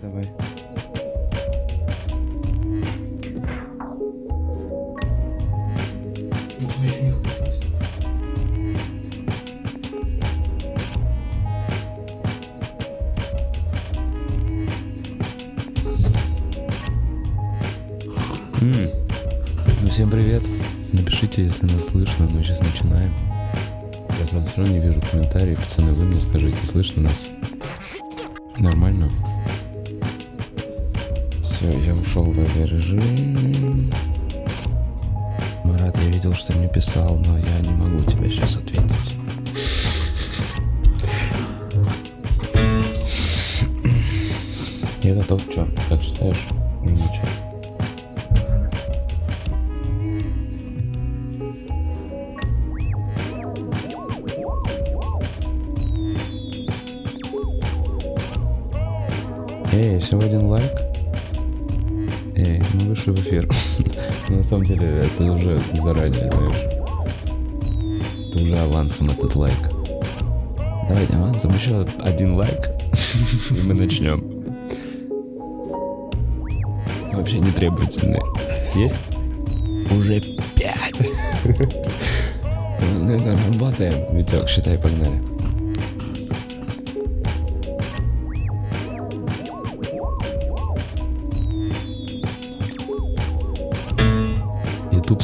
Давай, давай. М. Ну, всем привет. Напишите, если нас слышно, мы сейчас начинаем. Я все равно не вижу комментариев. Пацаны, вы мне скажите, слышно нас? Нормально? Все, я ушел в авиарежим. Марат, я видел, что мне писал, но я не могу тебе сейчас ответить. Я готов, что? Как считаешь? На самом деле, это уже заранее, знаешь. Это уже авансом этот лайк. Давайте авансом еще один лайк, и мы начнем. Вообще не требовательные. Есть? Уже пять. Ну, работаем. Витек, считай, погнали.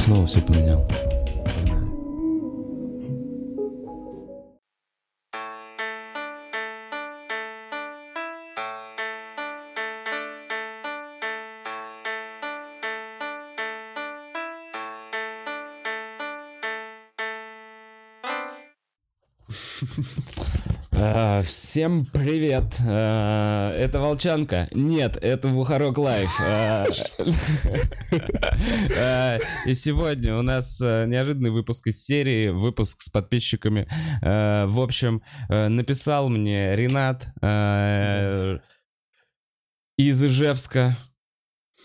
Снова все поменял. Всем привет! А, Это Волчанка? Нет, это Бухарог Лайв. А, а, И сегодня у нас неожиданный выпуск из серии, выпуск с подписчиками. В общем, написал мне Ренат из Ижевска.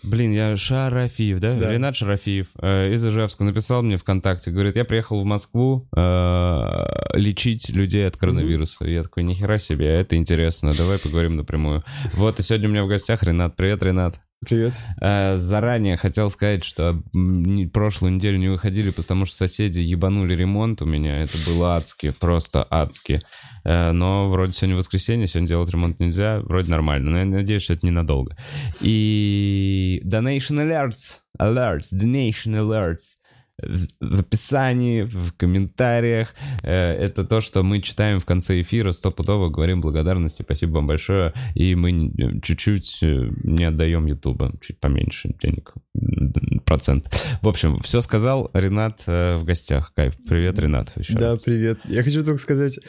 Блин, я Шарафиев, да? Да. Ренат Шарафиев э, из Ижевска написал мне ВКонтакте, говорит, я приехал в Москву э, лечить людей от коронавируса. Я такой, нихера себе, это интересно, давай поговорим напрямую. Вот, и сегодня у меня в гостях Ренат. Привет, Ренат. Привет. Э, Заранее хотел сказать, что прошлую неделю не выходили, потому что соседи ебанули ремонт у меня. Это было адски, просто адски. Э, Но вроде сегодня воскресенье, сегодня делать ремонт нельзя, вроде нормально. Но я надеюсь, что это ненадолго. И Donation Alerts, Alerts, Donation Alerts в описании, в комментариях. Э, Это то, что мы читаем в конце эфира, стопудово говорим благодарности, спасибо вам большое. И мы чуть-чуть э, не отдаем Ютуба, чуть поменьше денег, процент. В общем, все сказал Ренат э, в гостях. Кайф. Привет, Ренат. еще да, раз. привет. Я хочу только сказать,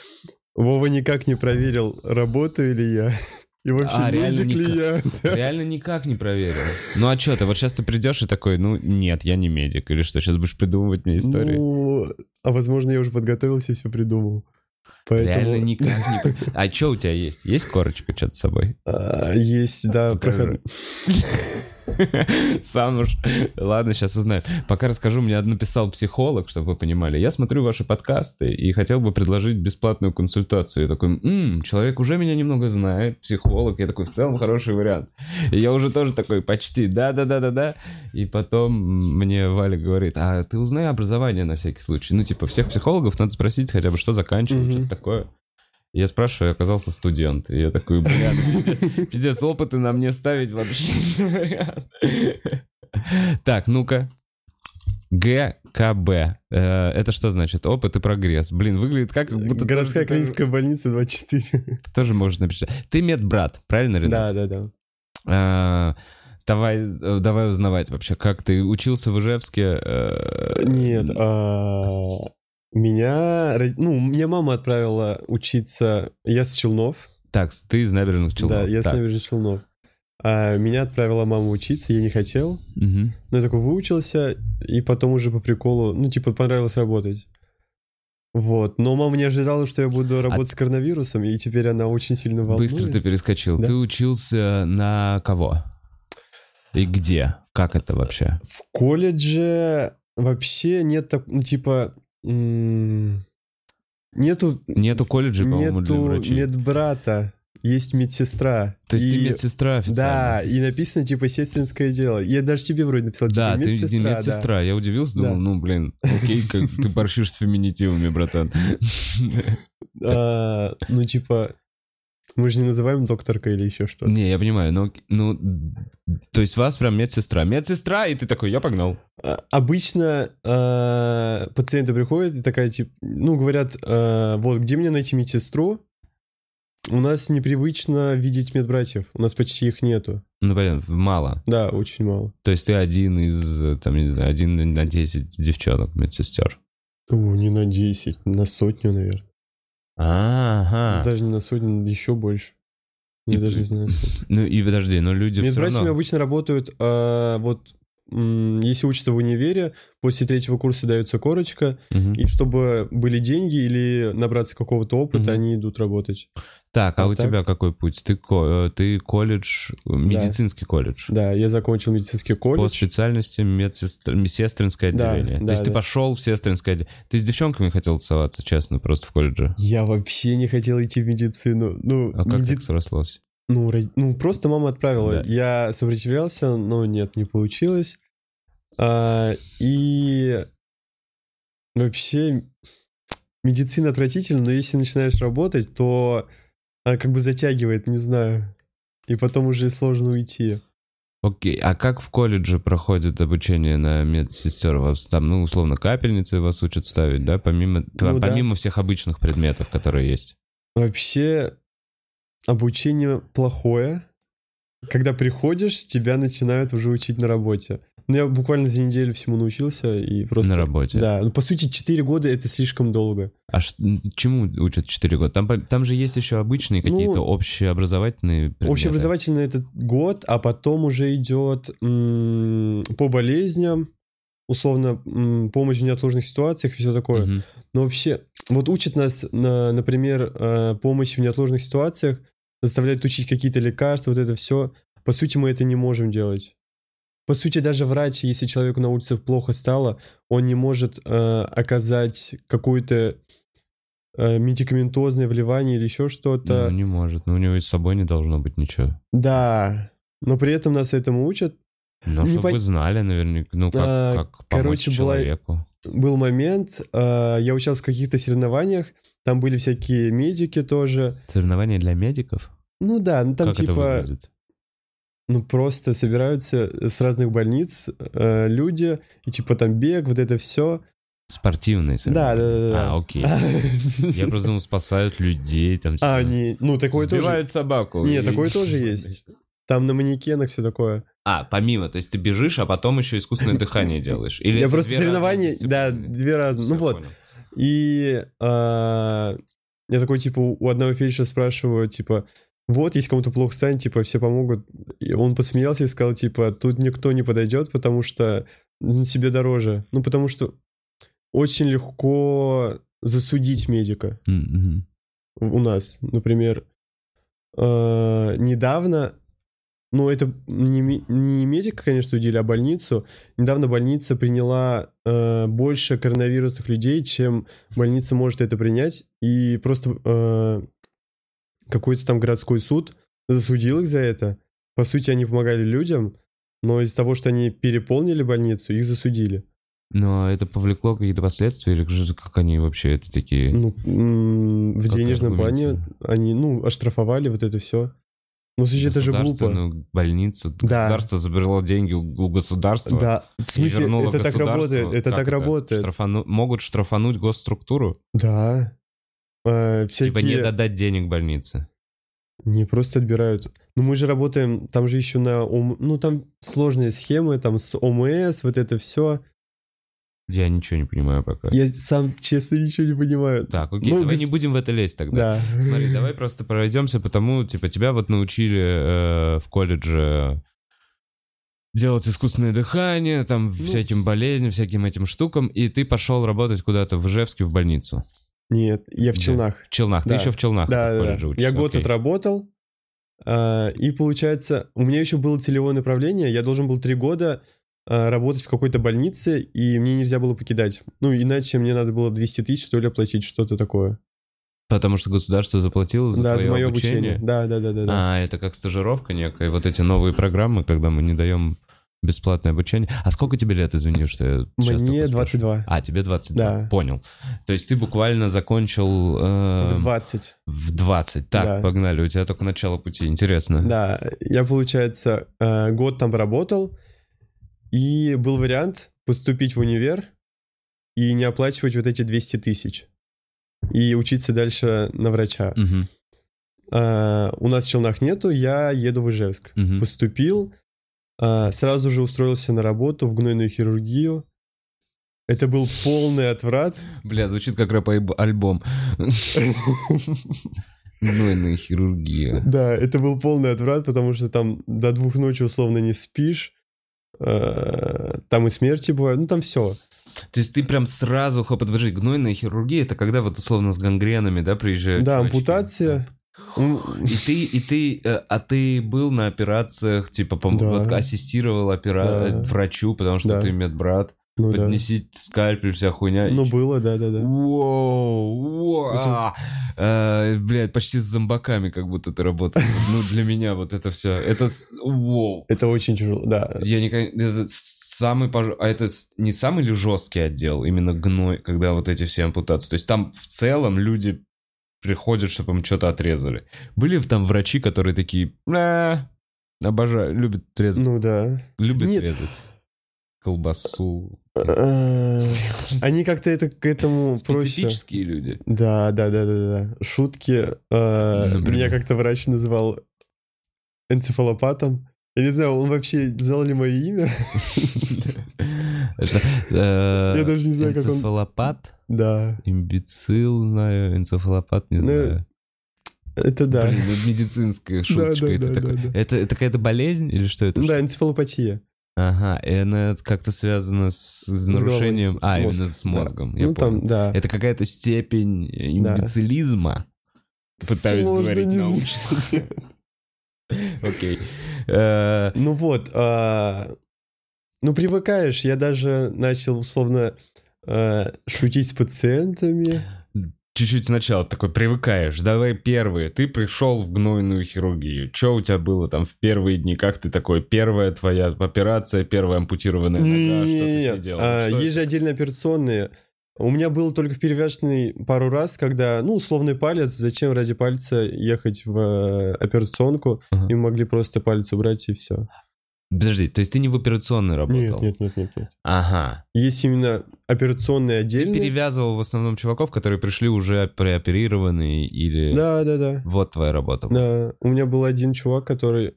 Вова никак не проверил, работаю ли я. И вообще, А, реально медик ли я. Да. Реально никак не проверил. Ну а что ты, вот сейчас ты придешь и такой, ну нет, я не медик. Или что, сейчас будешь придумывать мне истории? Ну, а возможно, я уже подготовился и все придумал. Поэтому Реально никак не... А что у тебя есть? Есть корочка что-то с собой? а, есть, да, проход... Сам уж. Ладно, сейчас узнаем. Пока расскажу, мне написал психолог, чтобы вы понимали. Я смотрю ваши подкасты и хотел бы предложить бесплатную консультацию. Я такой, «М, человек уже меня немного знает, психолог. Я такой, в целом хороший вариант. И я уже тоже такой, почти, да-да-да-да-да. И потом мне Валя говорит, а ты узнай образование на всякий случай. Ну, типа, всех психологов надо спросить хотя бы, что заканчивают, что-то такое. Я спрашиваю, и оказался студент. И я такой, бля, пиздец, пиздец, опыты на мне ставить вообще не вариант. Так, ну-ка. ГКБ. Э, Это что значит? Опыт и прогресс. Блин, выглядит как, как будто... Городская тоже- клиническая больница 24. Ты тоже можешь написать. Ты медбрат, правильно, Ренат? Да, да, да. А, Давай, э, давай узнавать вообще, как ты учился в Ижевске? Нет, а, меня, ну, меня мама отправила учиться, я с Челнов, Так, ты из набережных Челнов. да, я Так, с набережных Челнов. А меня отправила мама учиться, я не хотел, мгм. но я такой выучился, и потом уже по приколу, ну, типа, понравилось работать. Вот, но мама не ожидала, что я буду работать с коронавирусом, и теперь она очень сильно волнуется. Быстро ты перескочил. Да. Ты учился на кого? И где? Как это вообще? В колледже вообще нет, так- ну, типа, нету, Нету колледжей, по-моему, для нету врачей. медбрата. есть медсестра. То есть И- ты медсестра официально? Да, и написано типа сестринское дело. Я даже тебе вроде написал, Да, типа ты медсестра. да. медсестра. Я удивился, думал, Да. ну, блин, окей, как ты борщишь с феминитивами, братан. А, ну, типа, мы же не называем докторка или еще что-то. Не, я понимаю, но, ну, то есть вас прям медсестра. Медсестра, и ты такой, я погнал. А, Обычно а, пациенты приходят и такая, типа, ну, говорят, а, вот, где мне найти медсестру? У нас непривычно видеть медбратьев, у нас почти их нету. Ну, понятно, мало. Да, очень мало. То есть ты один из, там, не знаю, один на 10 девчонок медсестер. О, не на 10, на сотню, наверное. Ага. Даже не на сотню, еще больше. Я даже не знаю. Ну и подожди, но люди все Медбратьями равно... обычно работают, а, вот, если учатся в универе, после третьего курса дается корочка, Мгм. и чтобы были деньги или набраться какого-то опыта, Мгм. они идут работать. Так, а Вот у так. тебя какой путь? Ты, э, ты колледж, медицинский колледж. Да, я закончил медицинский По колледж. специальности медсестр... сестринское Да, отделение. да, То есть ты да. пошел в сестринское отделение. Ты с девчонками хотел тусоваться, честно, просто в колледже. Я вообще не хотел идти в медицину. Ну, А как меди- так срослось? ну, ро- ну, просто мама отправила. Да. Я сопротивлялся, но нет, не получилось. А, и вообще медицина отвратительна, но если начинаешь работать, то она как бы затягивает, не знаю. И потом уже сложно уйти. Окей, а как в колледже проходит обучение на медсестер? Вас там, ну, условно, капельницы вас учат ставить, да? Помимо, Ну да. помимо всех обычных предметов, которые есть. Вообще обучение плохое. Когда приходишь, тебя начинают уже учить на работе. Ну, я буквально за неделю всему научился и просто... На работе. Да, ну, по сути, 4 года — это слишком долго. А ш- чему учат 4 года? Там, там же есть еще обычные Ну, какие-то общеобразовательные предметы. Общеобразовательный это год, а потом уже идет м, по болезням, условно, м, помощь в неотложных ситуациях и все такое. Мгм. Но вообще, вот учат нас, на, например, э, помощь в неотложных ситуациях, заставляют учить какие-то лекарства, вот это все. По сути, мы это не можем делать. По сути, даже врач, если человеку на улице плохо стало, он не может э, оказать какое-то э, медикаментозное вливание или еще что-то. Ну, не может. Ну, у него и с собой не должно быть ничего. Да, но при этом нас этому учат. Ну, Не чтобы пон- вы знали наверняка, ну, как, А, как помочь короче, была- человеку. Был момент, э, я участвовал в каких-то соревнованиях, там были всякие медики тоже. Соревнования для медиков? Ну да, ну там как это типа, выглядит? Ну просто собираются с разных больниц э, люди, и типа там бег, вот это все. Спортивные соревнования? да, да, да. А, окей. Я просто думал, спасают людей, там... А, типа, не, ну такое тоже. Сбивают собаку. Не, такое тоже есть. Там на манекенах все такое. А, помимо, то есть ты бежишь, а потом еще искусственное дыхание делаешь? Или Я просто соревнования, да, две разные. Ну вот. И а, я такой, типа, у одного фельдшера спрашиваю, типа, вот, если кому-то плохо станет, типа, все помогут. И он посмеялся и сказал, типа, тут никто не подойдет, потому что себе дороже. Ну, потому что очень легко засудить медика мгм. у нас. Например, а, недавно, ну, это не, не медика, конечно, судили, а больницу. Недавно больница приняла э, больше коронавирусных людей, чем больница может это принять. И просто э, какой-то там городской суд засудил их за это. По сути, они помогали людям, но из-за того, что они переполнили больницу, их засудили. Но это повлекло какие-то последствия, или же как они вообще это такие... Ну, в Как денежном плане они, ну, оштрафовали вот это все. Ну, слушай, это же глупо. государственную больницу. Да. Государство забрало деньги у, государства. Да, в смысле, это так работает, это Как так работает. Штрафану- Могут штрафануть госструктуру? Да. А, всякие... Типа не додать денег больнице. Не просто отбирают. Ну мы же работаем, там же еще на... ОМ- Ну там сложные схемы, там с ОМС, вот это все. Я ничего не понимаю пока. Я сам, честно, ничего не понимаю. Так, окей, Ну, давай без- не будем в это лезть тогда. Да. Смотри, давай просто пройдемся по тому, типа, тебя вот научили э, в колледже делать искусственное дыхание, там, Ну. всяким болезням, всяким этим штукам, и ты пошел работать куда-то в Ижевске в больницу. Нет, я в? Челнах. В Челнах. Ты Да. еще в Челнах Да, да, да. Я год окей. отработал, а, и получается, у меня еще было целевое направление, я должен был три года а, работать в какой-то больнице, и мне нельзя было покидать. Ну, иначе мне надо было 200 тысяч, что ли, оплатить, что-то такое. Потому что государство заплатило за да, твое за мое обучение. обучение. Да, да, да, да. да. А, это как стажировка некая. Вот эти новые программы, когда мы не даем бесплатное обучение. А сколько тебе лет, извини, что я Мне такое 22. спрашиваю? А, тебе 22. Да. Понял. То есть ты буквально закончил... э, В 20. в 20. Так, Да. погнали. У тебя только начало пути. Интересно. Да, я, получается, э, год там работал, и был вариант поступить в универ и не оплачивать вот эти 200 тысяч. И учиться дальше на врача. Мгм, А, у нас в Челнах нету, я еду в Ижевск. мгм. Поступил, сразу же устроился на работу в гнойную хирургию. Это был полный отврат. Бля, звучит как рэп-альбом. Гнойная хирургия. Да, это был полный отврат, потому что там до двух ночи условно не спишь. А, Там и смерти бывают, ну там все. То есть ты прям сразу, подожди, гнойная хирургия, это когда вот условно с гангренами, да, приезжают? Да, чувачки? ампутация. М, И ты, и ты, э, а ты был на операциях, типа, пом- Да. ассистировал опера... Да. врачу, потому что Да. ты медбрат, Ну да. поднеси скальпель, вся хуйня. Ну И было, да-да-да. Воу, а, э, блядь, почти с зомбаками как будто ты работал. Ну, для меня вот это все, это, воу. Это очень тяжело, да. Я не... Это самый, пож- а это не самый ли жесткий отдел, именно гной, когда вот эти все ампутации? То есть там в целом люди приходят, чтобы им что-то отрезали. Были там врачи, которые такие, «А, обожаю, любят резать, Ну да. любят нет. резать колбасу. А, Они как-то это к этому проще. Специфические люди. Да, да, да, да, да. Шутки. Например? Меня как-то врач называл энцефалопатом. Я не знаю, он вообще знал ли мое имя? Я Я даже не знаю, как он- Энцефалопат, Да, имбецил, знаю, энцефалопат, не Ну, знаю. это да. Блин, это медицинская шуточка. да, это, да, такой- да, да. это, это какая-то болезнь или что это? Да, энцефалопатия. Ага, и она как-то связана с, с нарушением... А, Мозг, именно с да. мозгом, я Ну понял. там, да. Это какая-то степень имбецилизма. Пытаюсь Сложно говорить не научно. Окей. Э, Ну вот, а, ну привыкаешь, я даже начал условно а, шутить с пациентами. Чуть-чуть сначала такой привыкаешь. Давай первые. Ты пришел в гнойную хирургию. Что у тебя было там в первые дни? Как ты такой? Первая твоя операция, первая ампутированная нога. Что ты с ней делал? а, есть это? же отдельные операционные. У меня был только в перевязочный пару раз, когда, ну, условный палец, зачем ради пальца ехать в э, операционку, Ага. и могли просто палец убрать и все. Подожди, то есть ты не в операционной работал? Нет, нет, нет, нет, нет. Ага. Есть именно операционные Ты отдельные. перевязывал в основном чуваков, которые пришли уже преоперированные или... Да, да, да. Вот твоя работа. была. Да, у меня был один чувак, который,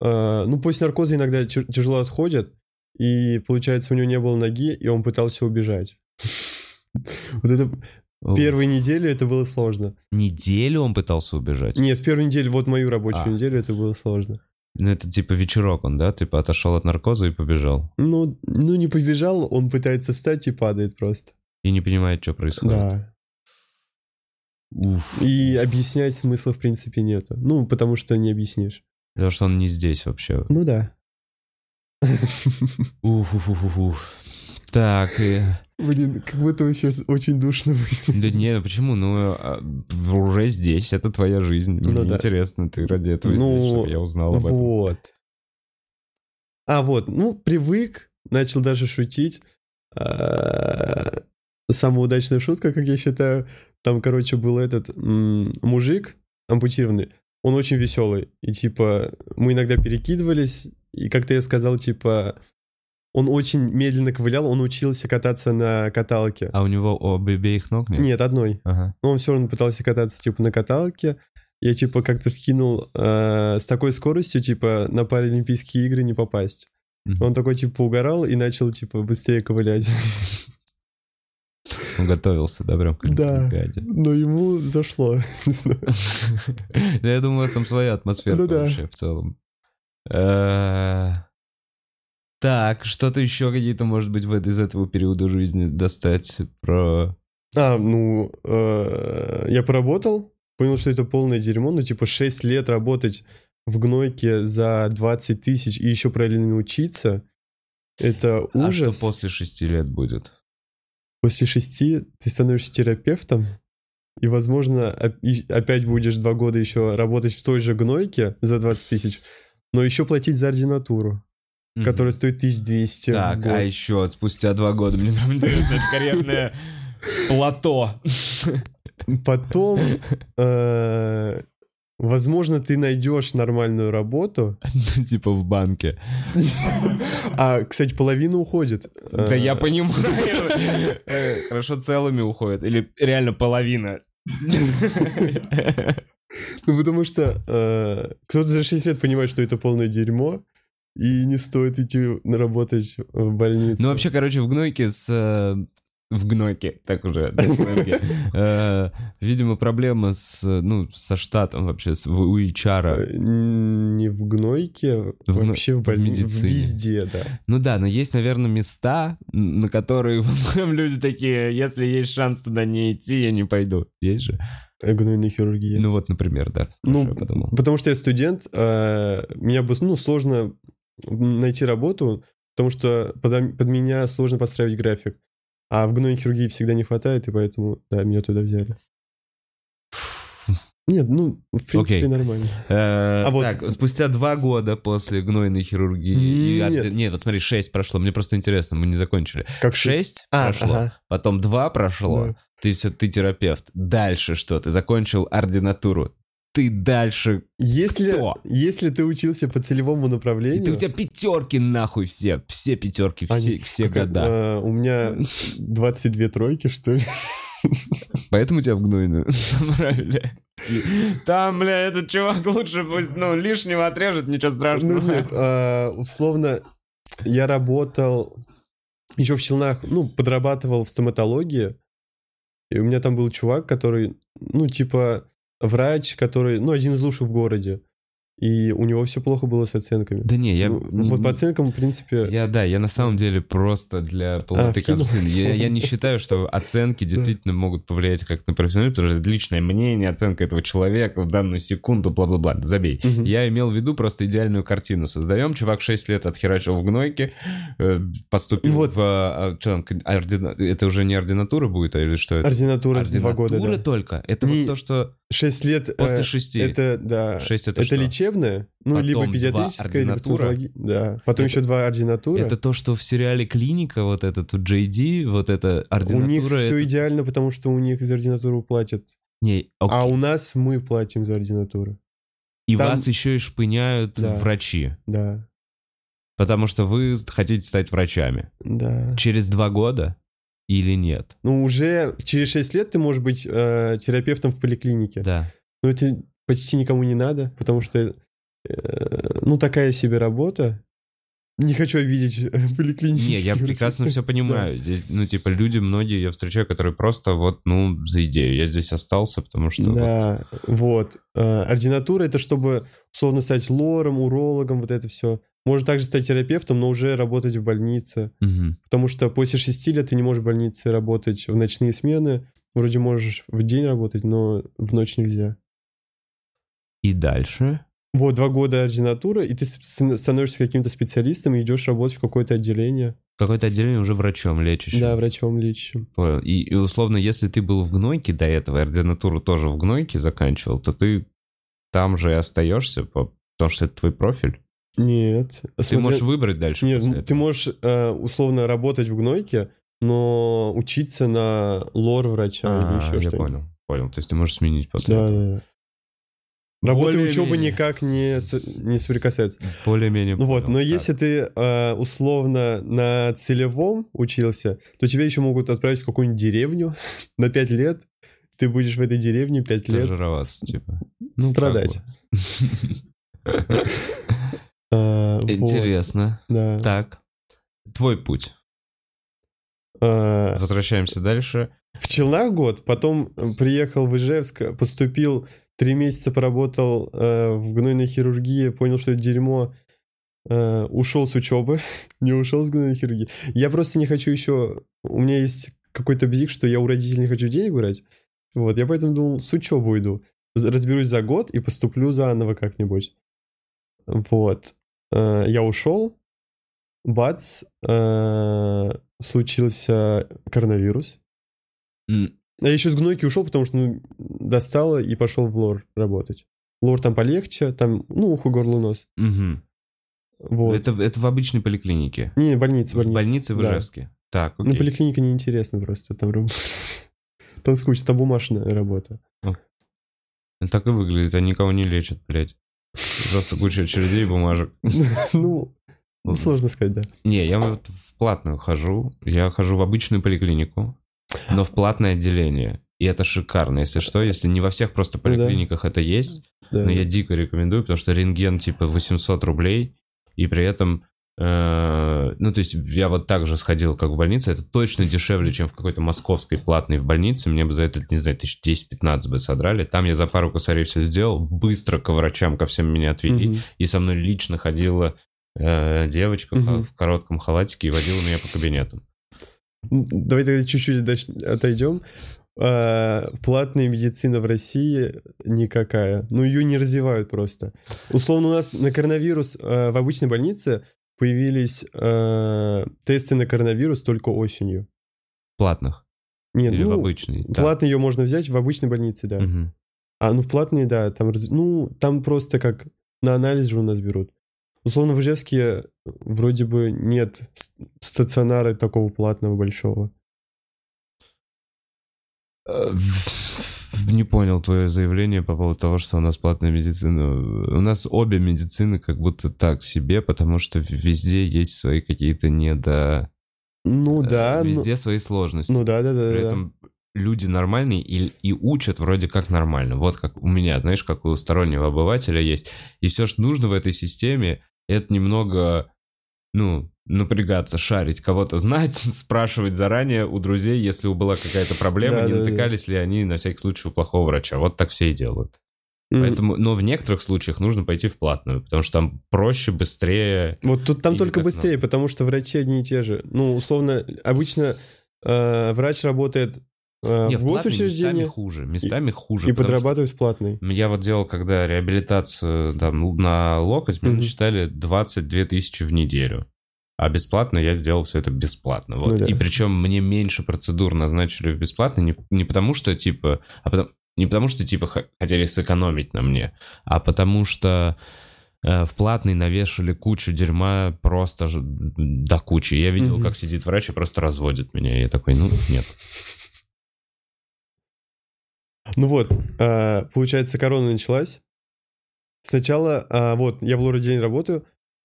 э, ну, после наркоза иногда тя- тяжело отходит, и, получается, у него не было ноги, и он пытался убежать. Вот это О, первые недели это было сложно. Неделю он пытался убежать? Не, с первой недели, вот мою рабочую А. неделю это было сложно. Ну, это типа вечерок он, да? Типа отошел от наркоза и побежал. Ну, ну не побежал, он пытается встать и падает просто. И не понимает, что происходит. Да. Уф. И объяснять смысла в принципе нету. Ну, потому что не объяснишь. Потому что он не здесь вообще. Ну да. Уф, уф, уф, уф, уф. Так, и... Блин, как будто сейчас очень душно будет. Да не, ну почему? Ну, а, уже здесь, это твоя жизнь. Мне Ну да. интересно, ты ради этого Ну, здесь, чтобы я узнал об этом. Вот. А, вот, ну, привык, начал даже шутить. А, Самая удачная шутка, как я считаю, там, короче, был этот мужик ампутированный, он очень веселый. И, типа, мы иногда перекидывались, и как-то я сказал, типа, он очень медленно ковылял, он учился кататься на каталке. А у него об обеих ног нет? Нет, одной. Ага. Но он все равно пытался кататься, типа, на каталке. Я, типа, как-то вкинул э, с такой скоростью, типа, на Паралимпийские игры не попасть. Мгм. Он такой, типа, угорал и начал, типа, быстрее ковылять. Он готовился, да, прям к Да. Олимпиаде. Но ему зашло. Не знаю. Да я думаю, у вас там своя атмосфера Ну да. вообще в целом. Так, что-то еще какие-то, может быть, в из этого периода жизни достать про... А, ну, э, я поработал, понял, что это полное дерьмо. Ну, типа, 6 лет работать в гнойке за 20 тысяч и еще параллельно учиться. Это А что ужас. после шести лет будет? После шести ты становишься терапевтом и, возможно, опять будешь два года еще работать в той же гнойке за 20 тысяч, но еще платить за ординатуру, Мгм. которая стоит 1200 в Так, год. а еще спустя два года, мне прям интересно, это карьерное плато. Потом, э, возможно, ты найдешь нормальную работу. Ну, типа в банке. А, кстати, половина уходит. Да Э, я понимаю. Э, Хорошо целыми уходят. Или реально половина. Ну, потому что э, кто-то за 6 лет понимает, что это полное дерьмо, и не стоит идти работать в больницу. Ну, вообще, короче, в гнойке с... э, В гнойке, так уже, да, в гнойке. Э, Видимо, проблема с, ну, со штатом вообще, с- у HR. Э, Не в гнойке, В вообще в больнице. Везде, да. Ну да, но есть, наверное, места, на которые люди такие, если есть шанс туда не идти, я не пойду. Есть же? Гнойная хирургия. Ну вот, например, да. Ну, Хорошо, я подумал. потому что я студент, э, меня бы, ну, сложно найти работу, потому что под, под меня сложно подстраивать график. А в гнойной хирургии всегда не хватает, и поэтому, да, меня туда взяли. Нет, ну, в принципе, Окей. нормально. Э, а вот- Так, спустя два года после гнойной хирургии... Нет. орди- Нет, вот смотри, шесть прошло. Мне просто интересно, мы не закончили. Как Шесть А, прошло, ага. потом два прошло. Да. Ты все, ты терапевт. Дальше что? Ты закончил ординатуру. Ты дальше... Если, Кто? если ты учился по целевому направлению... ты, у тебя пятерки нахуй все. Все пятерки, все, не, все как- года. э, у меня 22 тройки, что ли. Поэтому тебя в гнойную направили. Там, бля, этот чувак лучше пусть, ну, лишнего отрежет, ничего Ну страшного. нет, э, условно, я работал еще в Челнах, ну, подрабатывал в стоматологии, и у меня там был чувак, который, ну, типа, врач, который, ну, один из лучших в городе, и у него все плохо было с оценками. Да не, я... Ну, вот по оценкам, в принципе, Я, да, я на самом деле просто для полноты А, картины. Я, я не считаю, что оценки действительно могут повлиять как на профессионализм, потому что это личное мнение, оценка этого человека в данную секунду, бла-бла-бла, забей. Мгм. Я имел в виду просто идеальную картину. Создаем, чувак 6 лет отхерачил в гнойке, э, поступил Вот. в... а, что там, ордина- Это уже не ординатура будет, а или что это? ординатура два года, Ординатура да. только? Это Не- вот то, что 6 лет... после э, шести. Это, да, Шесть это это что? Лечебное, ну, Потом либо два педиатрическое, либо стоматологи- Да, потом Это- еще два ординатура. Это то, что в сериале «Клиника», вот этот вот JD, вот это У ординатура... них все это- идеально, потому что у них за ординатуру платят. Не, окей. А у нас мы платим за ординатуру. И там- вас еще и шпыняют Да. врачи, Да, потому что вы хотите стать врачами. да. Через два года или нет? Ну, уже через 6 лет ты можешь быть э, терапевтом в поликлинике. Да. Но это почти никому не надо, потому что, э, ну, такая себе работа. Не хочу обидеть э, поликлиники. Не, я прекрасно все понимаю. Здесь, ну, типа, люди, многие я встречаю, которые просто вот, ну, за идею. Я здесь остался, потому что... вот- Да, вот. Э, Ординатура это чтобы, условно, стать лором, урологом, вот это все. Можно также стать терапевтом, но уже работать в больнице. Мгм. Потому что после шести лет ты не можешь в больнице работать в ночные смены. Вроде можешь в день работать, но в ночь нельзя. И дальше? Вот, два года ординатура, и ты становишься каким-то специалистом и идешь работать в какое-то отделение. Какое-то отделение уже врачом лечащим. Да, врачом лечащим. Понял. И, и условно, если ты был в гнойке до этого, и ординатуру тоже в гнойке заканчивал, то ты там же и остаешься, по- потому что это твой профиль. Нет. Ты Смотря- можешь выбрать дальше. Нет, после ты можешь э, условно работать в гнойке, но учиться на лор врача или А, еще я что-нибудь. понял, понял. То есть ты можешь сменить после Да, этого. да, да. Работа и учеба никак не, не соприкасаются. Более-менее Ну вот, понял, но да. если ты э, условно на целевом учился, то тебя еще могут отправить в какую-нибудь деревню на 5 лет. Ты будешь в этой деревне 5 лет Стажироваться, типа. Ну, страдать. А, Интересно. Так. Твой путь. А, Возвращаемся дальше. В Челнах год, потом приехал в Ижевск, поступил, три месяца поработал э, в гнойной хирургии, понял, что это дерьмо, э, ушел с учебы, не ушел с гнойной хирургии. Я просто не хочу еще... У меня есть какой-то бзик, что я у родителей не хочу денег брать. Вот, я поэтому думал, с учебы уйду. Разберусь за год и поступлю заново как-нибудь. Вот. Э, Я ушел, бац, э, случился коронавирус. М, А я еще с гнойки ушел, потому что ну, достало и пошел в лор работать. Лор там полегче, там, ну, ухо, горло, нос. Мгм. Вот. Это, это в обычной поликлинике. Не, больница, В больница. больнице в да. Ижевске. Так, Ну, окей. поликлиника неинтересно просто там работать. Там скучно, там бумажная работа. Так и выглядит, они никого не лечат, блядь. Просто куча очередей и бумажек. Ну, сложно сказать, да. Не, я вот в платную хожу. Я хожу в обычную поликлинику, но в платное отделение. И это шикарно. Если что, если не во всех просто Ну да. поликлиниках это есть, да. но я дико рекомендую, потому что рентген типа 800 рублей, и при этом, э, ну то есть я вот так же сходил, как в больнице, это точно дешевле, чем в какой-то московской платной в больнице, мне бы за это, не знаю, тысяч 10-15 бы содрали, там я за пару косарей все сделал, быстро к врачам ко всем меня отвели, Мгм. и со мной лично ходила э, девочка Мгм. в коротком халатике и водила меня по кабинетам. М, Давай тогда чуть-чуть отойдем. А, Платная медицина в России никакая. Ну, ее не развивают просто. Условно, у нас на коронавирус а, в обычной больнице появились а, тесты на коронавирус только осенью. Платных Нет, или в ну, обычной? Да. платно ее можно взять в обычной больнице, да. Мгм. А, ну в платные, да, там, ну, там просто как на анализ же у нас берут. Условно, в Ижевске вроде бы нет стационара такого платного большого. Э, Не понял твое заявление по поводу того, что у нас платная медицина. У нас обе медицины как будто так себе, потому что везде есть свои какие-то недо... Ну э, да, ну, Везде свои сложности. ну да, да, да. При да. этом люди нормальные и, и учат вроде как нормально. Вот как у меня, знаешь, как у стороннего обывателя есть. И все, что нужно в этой системе, это немного, ну, напрягаться, шарить, кого-то знать, спрашивать заранее у друзей, если была какая-то проблема, Да, не да, да. натыкались ли они на всякий случай у плохого врача. Вот так все и делают. М, Поэтому, но в некоторых случаях нужно пойти в платную, потому что там проще, быстрее. Вот тут там только быстрее, потому что врачи одни и те же. Ну, условно, обычно э, врач работает Не, в платной местами хуже, местами хуже. и потому что- подрабатывает в платной. Я вот делал, когда реабилитацию там, на локоть, мне Мгм. насчитали 22 тысячи в неделю. А бесплатно я сделал все это бесплатно. Вот. Ну да. И причем мне меньше процедур назначили в бесплатно не, не потому что, типа... А потому, не потому что, типа, хотели сэкономить на мне, а потому что э, в платный навешали кучу дерьма просто до кучи. Я видел, Мгм. как сидит врач и просто разводит меня. И я такой, ну, нет. Ну вот, а, получается, корона началась. Сначала, а, вот, я в лор день работаю,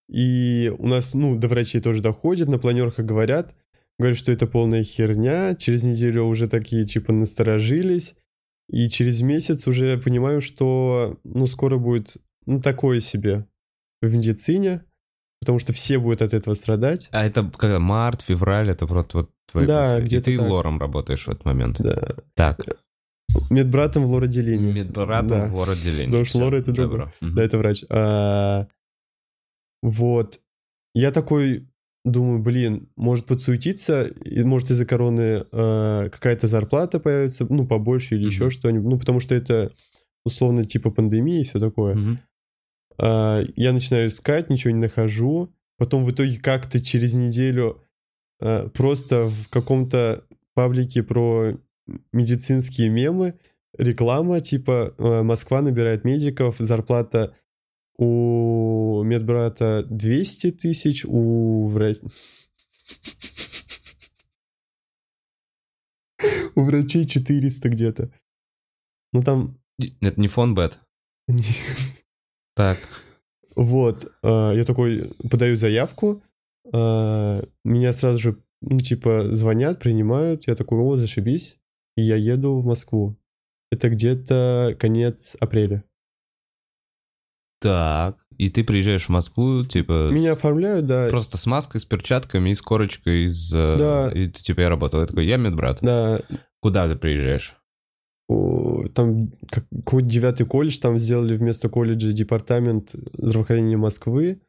и у нас, ну, до врачей тоже доходит, на планерках говорят, говорят, что это полная херня, через неделю уже такие, типа, насторожились, и через месяц уже понимаю, что, ну, скоро будет, ну, такое себе в медицине, потому что все будут от этого страдать. А это когда март, февраль, это просто вот твои Да, мысли. И где-то ты так. лором работаешь в этот момент. Да. Так, Медбратом в лор-отделении. медбратом Да. в лор-отделении. Потому что лора это добро. Да, это врач. А, вот. Я такой думаю, блин, может подсуетиться, и может из-за короны э, какая-то зарплата появится, ну, побольше или еще что-нибудь. Ну, потому что это условно типа пандемии и все такое. А, я начинаю искать, ничего не нахожу. Потом в итоге как-то через неделю а, просто в каком-то паблике про медицинские мемы реклама типа а, Москва набирает медиков, зарплата у медбрата 200 тысяч, у врач... У врачей 400 где-то. Ну там... Это не фон бет. Так. Вот, а, я такой подаю заявку, а, меня сразу же, ну, типа, звонят, принимают, я такой, о, зашибись, и я еду в Москву. Это где-то конец апреля. Так. И ты приезжаешь в Москву, типа, Меня оформляют, да, просто с маской, с перчатками и с корочкой из... э, Да. И ты, типа, я работал. Я такой, я медбрат. да, Куда ты приезжаешь? там как- какой-то девятый колледж, там сделали вместо колледжа департамент здравоохранения Москвы.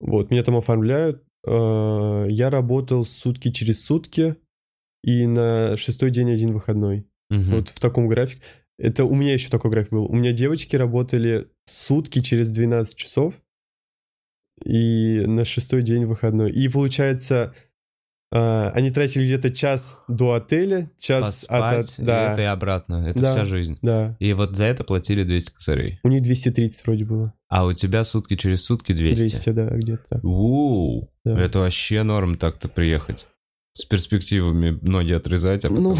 Вот, меня там оформляют. А, Я работал сутки через сутки, и на шестой день один выходной. Мгм. Вот в таком графике. Это у меня еще такой график был. У меня девочки работали сутки через 12 часов. И на шестой день выходной. И получается, А, они тратили где-то час до отеля, час от... Поспать, от- да, и это и обратно. Это Да. вся жизнь. да. И вот за это платили 200 косарей. У них 230 вроде было. А у тебя сутки через сутки 200. 200, да, где-то. Ууу, Да. это вообще норм так-то приехать. С перспективами ноги отрезать, а потом... Ну,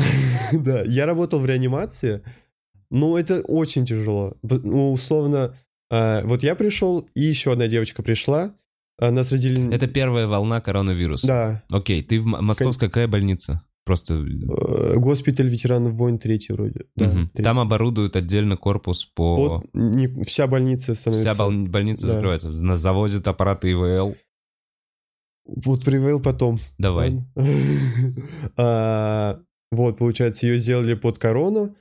да, я работал в реанимации, но это очень тяжело. Ну, условно, а, вот я пришел, и еще одна девочка пришла, а, нас родили... Это первая волна коронавируса. Да, Окей, ты в М- Московская какая больница? Просто... э, госпиталь ветеранов войн третий вроде. Да, третий. Там оборудуют отдельно корпус по... Вот не- вся больница становится... Вся бол- больница да. закрывается. Завозят аппараты ИВЛ. Вот привел потом. Давай. А, Вот, получается, ее сделали под корону.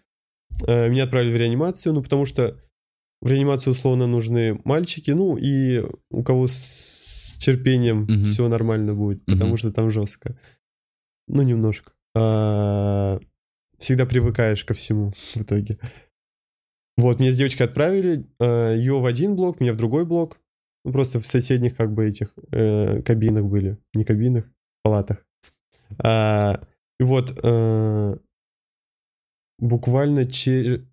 А, Меня отправили в реанимацию, ну, потому что в реанимацию условно нужны мальчики, ну, и у кого с терпением все нормально будет, потому что там жестко. Ну, немножко. А, Всегда привыкаешь ко всему в итоге. Вот, меня с девочкой отправили, ее в один блок, меня в другой блок. Ну, просто в соседних как бы этих э, кабинах были. Не кабинах, палатах. А, и вот э, буквально через...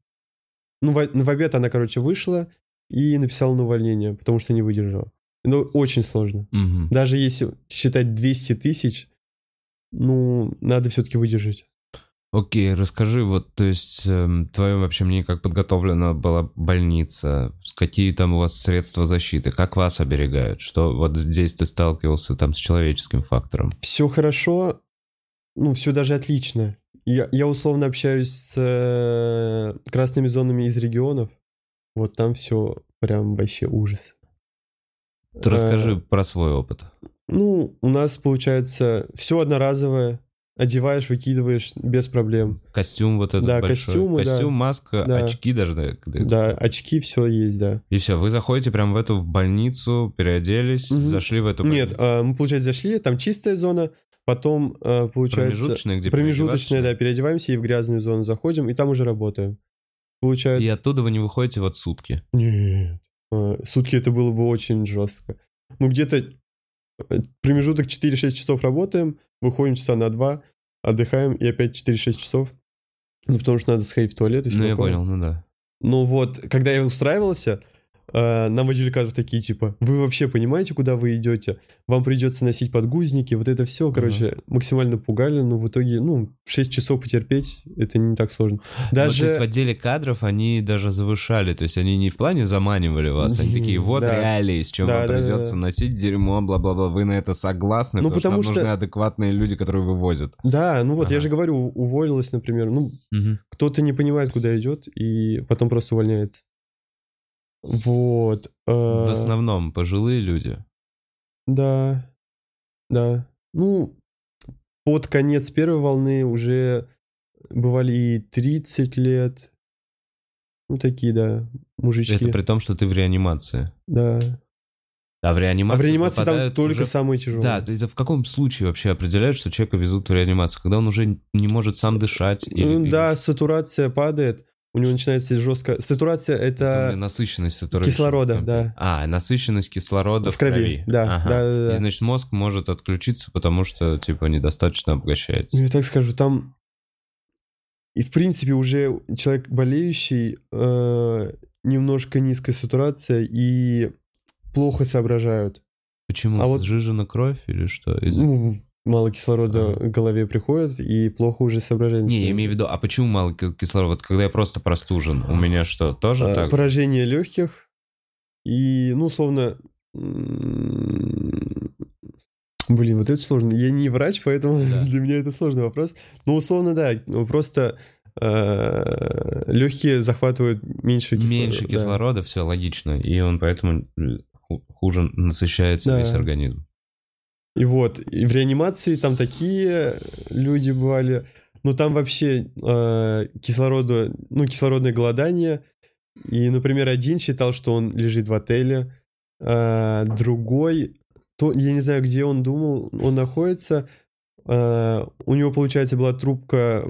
Ну, в, в обед она, короче, вышла и написала на увольнение, потому что не выдержала. Ну, очень сложно. Мгм. Даже если считать 200 тысяч, ну, надо все-таки выдержать. Окей, расскажи, вот, то есть, эм, твое вообще мнение, как подготовлена была больница, какие там у вас средства защиты, как вас оберегают, что вот здесь ты сталкивался там с человеческим фактором. Все хорошо, ну, все даже отлично. Я, я условно общаюсь с э, красными зонами из регионов. Вот там все прям вообще ужас. Ты Э, расскажи про свой опыт. Ну, у нас получается все одноразовое. Одеваешь, выкидываешь без проблем. Костюм вот этот Да, большой. костюмы, да. Костюм, маска, Да. очки даже. да, Да, очки, все есть, да. И все, вы заходите прям в эту в больницу, переоделись, Мгм. зашли в эту Нет, а, мы, получается, зашли, там чистая зона, потом, а, получается... промежуточная, где Промежуточная, да, переодеваемся и в грязную зону заходим, и там уже работаем. Получается... И оттуда вы не выходите вот сутки. Нет. А, Сутки это было бы очень жестко. Ну, где-то э, промежуток 4-6 часов работаем, выходим часа на 2, отдыхаем и опять 4-6 часов. Ну, потому что надо сходить в туалет и все Ну, я понял, ну да. Ну вот, когда я устраивался, нам водили кадры такие, типа, вы вообще понимаете, куда вы идете? Вам придется носить подгузники, вот это все, короче, максимально пугали, но в итоге, ну, 6 часов потерпеть, это не так сложно. Вот, то есть в Даже... отделе кадров они даже завышали, то есть они не в плане заманивали вас, они такие, вот Да. реалии, с чем Да, вам да, да, придется да. носить дерьмо, бла-бла-бла, вы на это согласны, Ну, потому, потому что что- нужны адекватные люди, которые вывозят. Да, ну вот, я Ага. же говорю, уволилась, например, ну, кто-то не понимает, куда идет, и потом просто увольняется. Вот. э, В основном пожилые люди. Да, да. Ну, под конец первой волны уже бывали и 30 лет. Ну, такие, да, мужички. Это при том, что ты в реанимации. Да. А в реанимации А в реанимации там только уже- самые тяжелые. Да, это в каком случае вообще определяют, что человека везут в реанимацию? Когда он уже не может сам дышать? Или, Ну, или да, сатурация падает, у него начинается жестко... Сатурация — это насыщенность которая- кислорода, да. А, насыщенность кислорода в, В крови, да, Ага. да, да, да. И, значит, мозг может отключиться, потому что, типа, недостаточно обогащается. Ну, я так скажу, там... И, в принципе, уже человек болеющий, э, немножко низкая сатурация и плохо соображают. Почему? А вот- Сжижена кровь или что? Из- Ну, мало кислорода в голове приходит, и плохо уже соображение. Не, я имею в виду, а почему мало ки- кислорода? Когда я просто простужен, у меня что, тоже А, так? Поражение легких и, ну, условно... Блин, вот это сложно. Я не врач, поэтому Да. для меня это сложный вопрос. Ну, условно, да. Ну, просто легкие захватывают меньше кислорода. Меньше да. кислорода, все логично, и он поэтому э, ху- хуже насыщается Да. весь организм. И вот, и в реанимации там такие люди бывали, ну там вообще э, кислорода, ну кислородное голодание, и, например, один считал, что он лежит в отеле, а другой, то, я не знаю, где он думал, он находится, э, у него, получается, была трубка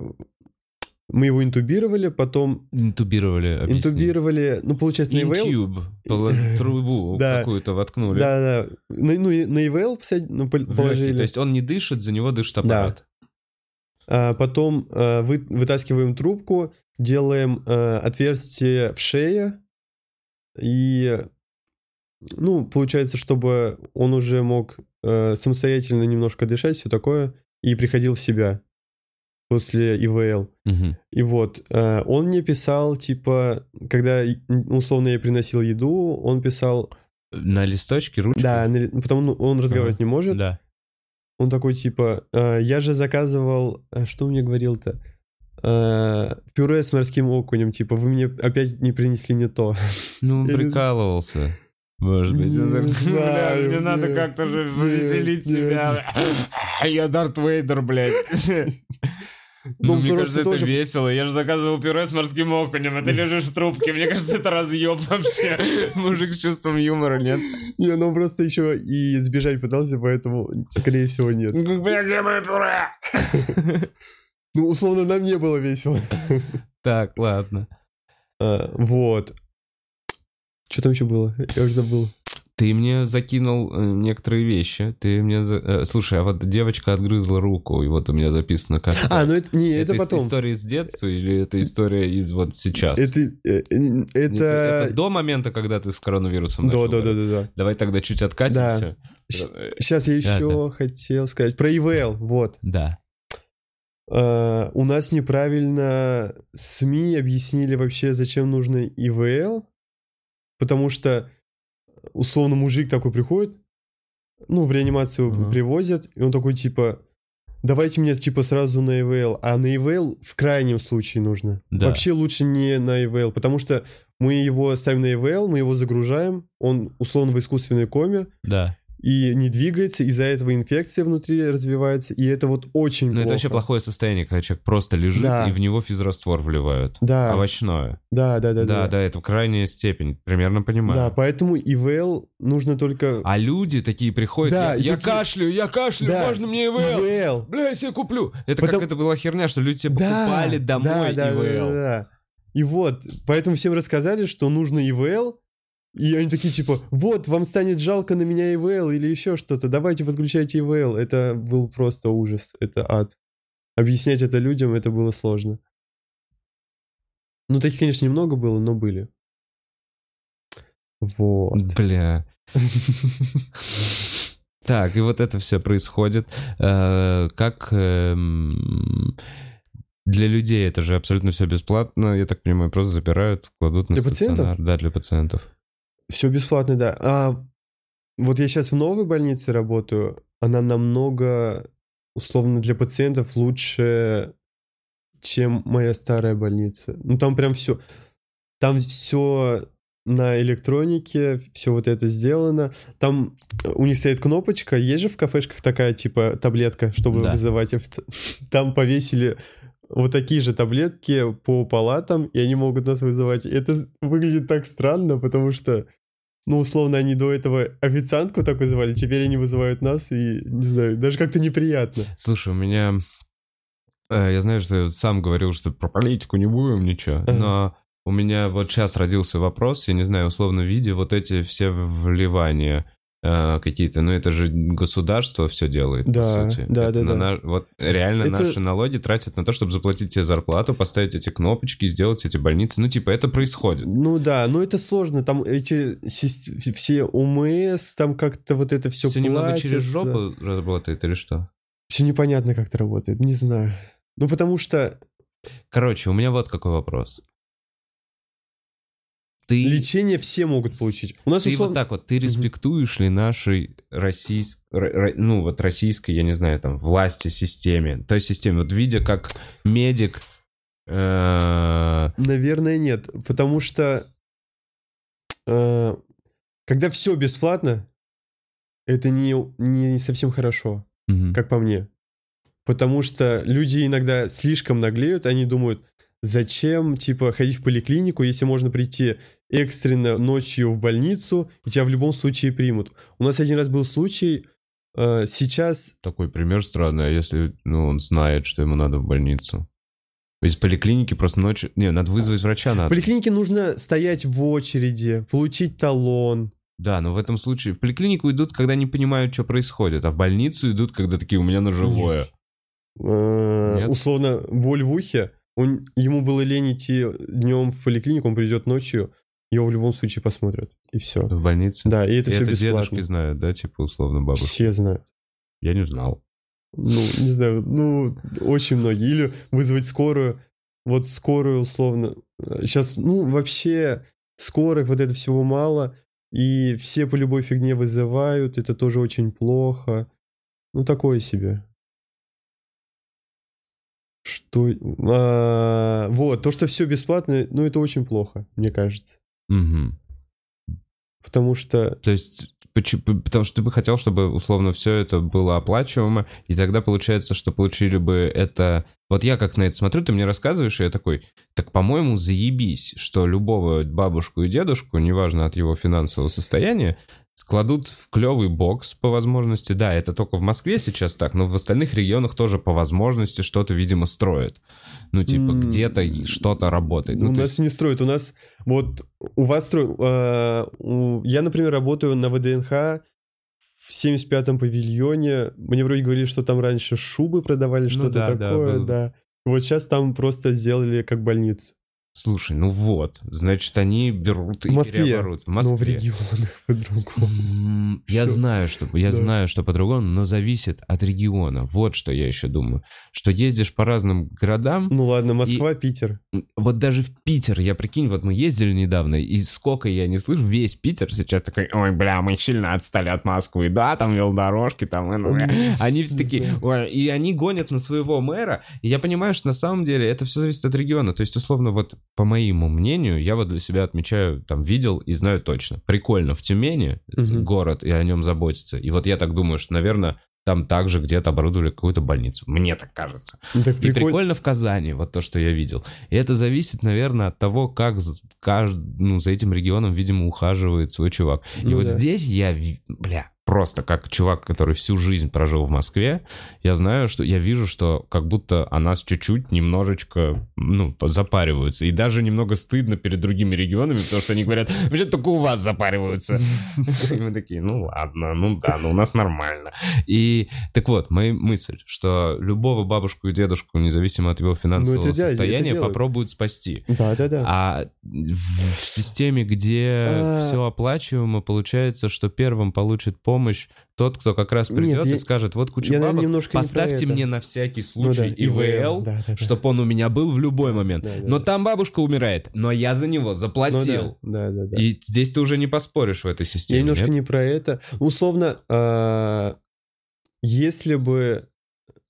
мы его интубировали, потом Интубировали, объясни. интубировали, ну, получается, на ИВЛ. Интюб. Трубу Да. какую-то воткнули. Да, да. Ну, ну, на посад- ну, легкий. положили. То есть он не дышит, за него дышит аппарат. А потом э, вы- вытаскиваем трубку, делаем э, отверстие в шее, и, ну, получается, чтобы он уже мог э, самостоятельно немножко дышать, все такое, и приходил в себя после ИВЛ. Мгм. И вот, э, он мне писал, типа, когда, условно, я приносил еду, он писал, На листочке, ручкой? да, на- потому он разговаривать не может, Да. Он такой типа, «Э, я же заказывал, а что он мне говорил-то? Э, пюре с морским окунем, типа, вы мне опять не принесли не то. Ну, не- прикалывался. Может быть, он Не так, «Бля, знаю, мне надо как-то же нет, повеселить нет. себя. Я Дарт Вейдер, блядь. Ну, Ну, мне кажется, это тоже- весело. Я же заказывал пюре с морским окунем, а ты лежишь в трубке. Мне кажется, это разъеб вообще. Мужик с чувством юмора, нет? Не, ну просто еще и сбежать пытался, поэтому, скорее всего, нет. Бля, где мое пюре? Ну, условно, нам не было весело. Так, ладно. А, Вот. Что там еще было? Я уже забыл. Ты мне закинул э, некоторые вещи. Ты мне... за- э, Слушай, а вот девочка отгрызла руку, и вот у меня записано как... А, ну это не, это из- потом. история из детства или это история из вот сейчас? Это, э, Это, это... это до момента, когда ты с коронавирусом Да, да, да, да, да. Давай тогда чуть откатимся. Сейчас я Да, еще хотел сказать про ИВЛ. Вот. Да. У нас неправильно СМИ объяснили вообще, зачем нужно ИВЛ, потому что условно мужик такой приходит, ну, в реанимацию Ага. привозят, и он такой типа, давайте мне типа сразу на ИВЛ, а на ИВЛ в крайнем случае нужно. Да. Вообще лучше не на ИВЛ, потому что мы его ставим на ИВЛ, мы его загружаем, он условно в искусственной коме, Да. И не двигается, из-за этого инфекция внутри развивается, и это вот очень Но плохо. это вообще плохое состояние, когда человек просто лежит, Да. и в него физраствор вливают. Да, Овощное. да, да, да, Да, да, да. это крайняя степень. Примерно понимаю. Да, поэтому ИВЛ нужно только... А люди такие приходят, Да, я, я такие- кашляю, я кашляю, Да, можно мне ИВЛ? ИВЛ. Бля, я себе куплю. Это Потом- как это была херня, что люди себе Да, покупали домой да, да, ИВЛ. Да, да, да. И вот, поэтому всем рассказали, что нужно ИВЛ, и они такие типа, вот, вам станет жалко на меня ИВЛ или еще что-то, давайте подключайте ИВЛ. Это был просто ужас, это ад. Объяснять это людям, это было сложно. Ну, таких, конечно, немного было, но были. Вот. Бля. Так, и вот это все происходит. Э, Как эм, для людей это же абсолютно все бесплатно, я так понимаю, просто запирают, кладут на Для пациентов? стационар. Да, для пациентов. Все бесплатно, да. А вот я сейчас в новой больнице работаю, она намного, условно, для пациентов лучше, чем моя старая больница. Ну, там прям все... Там все на электронике, все вот это сделано. Там у них стоит кнопочка, есть же в кафешках такая, типа, таблетка, чтобы Да. вызывать офици- Там повесили вот такие же таблетки по палатам, и они могут нас вызывать. Это выглядит так странно, потому что, ну, условно, они до этого официантку так вызывали, теперь они вызывают нас, и, не знаю, даже как-то неприятно. Слушай, у меня... э, Я знаю, что я сам говорил, что про политику не будем ничего, Ага. но у меня вот сейчас родился вопрос, я не знаю, условно, видя вот эти все вливания какие-то, ну это же государство все делает, Да, по сути. да, Это да, на да. на- Вот реально Это- наши налоги тратят на то, чтобы заплатить тебе зарплату, поставить эти кнопочки, сделать эти больницы. Ну типа это происходит. Ну да, но это сложно, там эти все ОМС, там как-то вот это все Все немного через жопу работает или что? Все непонятно, как это работает, не знаю. Ну потому что Короче, у меня вот какой вопрос. Ты... лечение все могут получить. У нас Ты условно... вот так вот, ты респектуешь ли нашей российской, ну вот российской, я не знаю, там, власти, системе, той системе, вот видя, как медик, э, Наверное, нет, потому что э, когда все бесплатно, это не, не совсем хорошо, мгм. как по мне. Потому что люди иногда слишком наглеют, они думают, зачем, типа, ходить в поликлинику, если можно прийти экстренно ночью в больницу, и тебя в любом случае примут. У нас один раз был случай, э, сейчас такой пример странный, а если, ну, он знает, что ему надо в больницу? Из поликлиники просто ночью... Не, надо вызвать врача В надо. поликлинике нужно стоять в очереди, получить талон. Да, но в этом случае в поликлинику идут, когда не понимают, что происходит, а в больницу идут, когда такие, у меня ножевое. Э, Нет? Условно, боль в ухе. Он, ему было лень идти днем в поликлинику, он придет ночью, его в любом случае посмотрят. И все. В больнице. Да, и это И все это бесплатно. дедушки знают, да, типа условно бабушки. Все знают. Я не знал. Ну, не знаю, ну, очень многие. Или вызвать скорую. Вот скорую, условно. Сейчас, ну, вообще, скорых вот это всего мало. И все по любой фигне вызывают. Это тоже очень плохо. Ну, такое себе. Что... а, вот, то, что все бесплатно, ну, это очень плохо, мне кажется. Мгм. Потому что... То есть, поч- п- потому что ты бы хотел, чтобы условно все это было оплачиваемо, и тогда получается, что получили бы это... Вот я как на это смотрю, ты мне рассказываешь, и я такой, так, по-моему, заебись, что любого бабушку и дедушку, неважно от его финансового состояния, кладут в клевый бокс по возможности. Да, это только в Москве сейчас так, но в остальных регионах тоже по возможности что-то, видимо, строят. Ну, типа, где-то что-то работает. Ну, у нас есть- не строят. У нас вот у вас строят. а, у- я, например, работаю на ВДНХ в 75-м павильоне. Мне вроде говорили, что там раньше шубы продавали, Ну что-то да, да, такое, было. да. Вот сейчас там просто сделали как больницу. Слушай, ну вот, значит, они берут и В Москве. переоборудуют. В Но в Москве. регионах по-другому. Я Всё. знаю, что я Да. знаю, что по-другому, но зависит от региона. Вот что я еще думаю. Что ездишь по разным городам, Ну ладно, Москва, Питер. вот даже в Питер, я прикинь, вот мы ездили недавно, и сколько я не слышу, весь Питер сейчас такой, ой, бля, мы сильно отстали от Москвы, да, там велодорожки, там, ну, э». они все такие, ой, и они гонят на своего мэра, и я понимаю, что на самом деле это все зависит от региона, то есть, условно, вот по моему мнению, я вот для себя отмечаю, там, видел и знаю точно, прикольно, в Тюмени Мгм. город, и о нем заботиться, и вот я так думаю, что, наверное, там также где-то оборудовали какую-то больницу, мне так кажется. Так И прикольно. в Казани, вот то, что я видел. И это зависит, наверное, от того, как за- кажд- ну, за этим регионом, видимо, ухаживает свой чувак. И Ну вот да. здесь я, бля, просто как чувак, который всю жизнь прожил в Москве, я знаю, что я вижу, что как будто о нас чуть-чуть немножечко, ну, запариваются. И даже немного стыдно перед другими регионами, потому что они говорят, вообще только у вас запариваются. И мы такие, ну ладно, ну да, ну у нас нормально. И так вот, моя мысль, что любого бабушку и дедушку, независимо от его финансового Ну, состояния, попробуют спасти. Да, да, да. А в, в системе, где А. все оплачиваемо, получается, что первым получит помощь тот, кто как раз Нет, придет я- и скажет, вот куча я, бабок, немножко поставьте мне на всякий Ну да, случай ИВЛ, да, да, да. чтобы он у меня был в любой момент. Да, да, но да. там бабушка умирает, но я за него Ну заплатил. да, да, да, да. И здесь ты уже не поспоришь в этой Я системе. немножко нет? не про это. Условно, а, если бы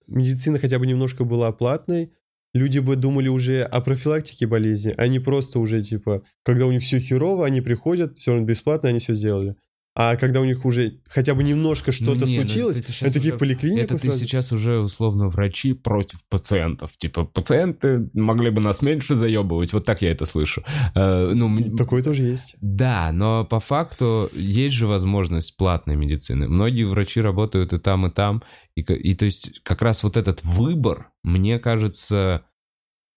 медицина хотя бы немножко была платной, люди бы думали уже о профилактике болезни, а не просто уже типа, когда у них все херово, они приходят, все равно бесплатно, они все сделали. А когда у них уже хотя бы немножко что-то ну случилось, это такие уже- в поликлинику Это ты сразу. сейчас уже условно врачи против пациентов. Типа, пациенты могли бы нас меньше заебывать. Вот так я это слышу. Э, ну, Такое тоже есть. Да, но по факту есть же возможность платной медицины. Многие врачи работают и там, и там. И, и то есть как раз вот этот выбор, мне кажется,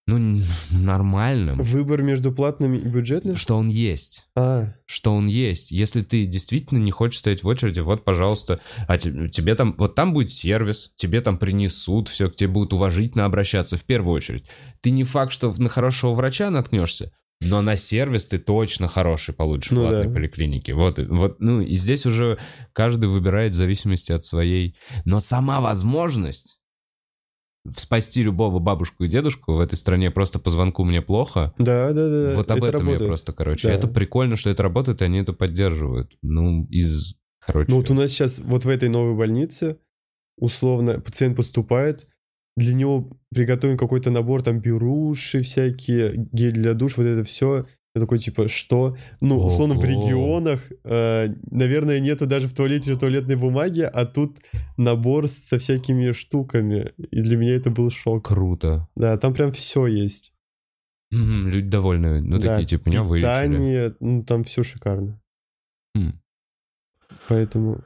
ну, нормальным. Выбор между платными и бюджетными? Что он есть. А, Что он есть. Если ты действительно не хочешь стоять в очереди, вот, пожалуйста, а те- тебе там, вот там будет сервис, тебе там принесут, все, к тебе будут уважительно обращаться в первую очередь. Ты не факт, что на хорошего врача наткнешься, но на сервис ты точно хороший получишь в Ну платной да. поликлинике. Вот, вот, ну, и здесь уже каждый выбирает в зависимости от своей... Но сама возможность спасти любого бабушку и дедушку в этой стране просто по звонку мне плохо, да, да, да. вот об это этом я работает. просто, короче. Да. Это прикольно, что это работает, и они это поддерживают. Ну, из, короче... Ну вот у нас сейчас вот в этой новой больнице условно пациент поступает, для него приготовим какой-то набор, там беруши всякие, гель для душ, вот это все. Я такой, типа, что? Ну, условно, в регионах, э, наверное, нету даже в туалете же туалетной бумаги, а тут набор со всякими штуками. И для меня это был шок. Круто. Да, там прям все есть. Мгм, Люди довольны. Ну, Да, такие, типа, меня вылечили. Питание, ну, там все шикарно. М. Поэтому...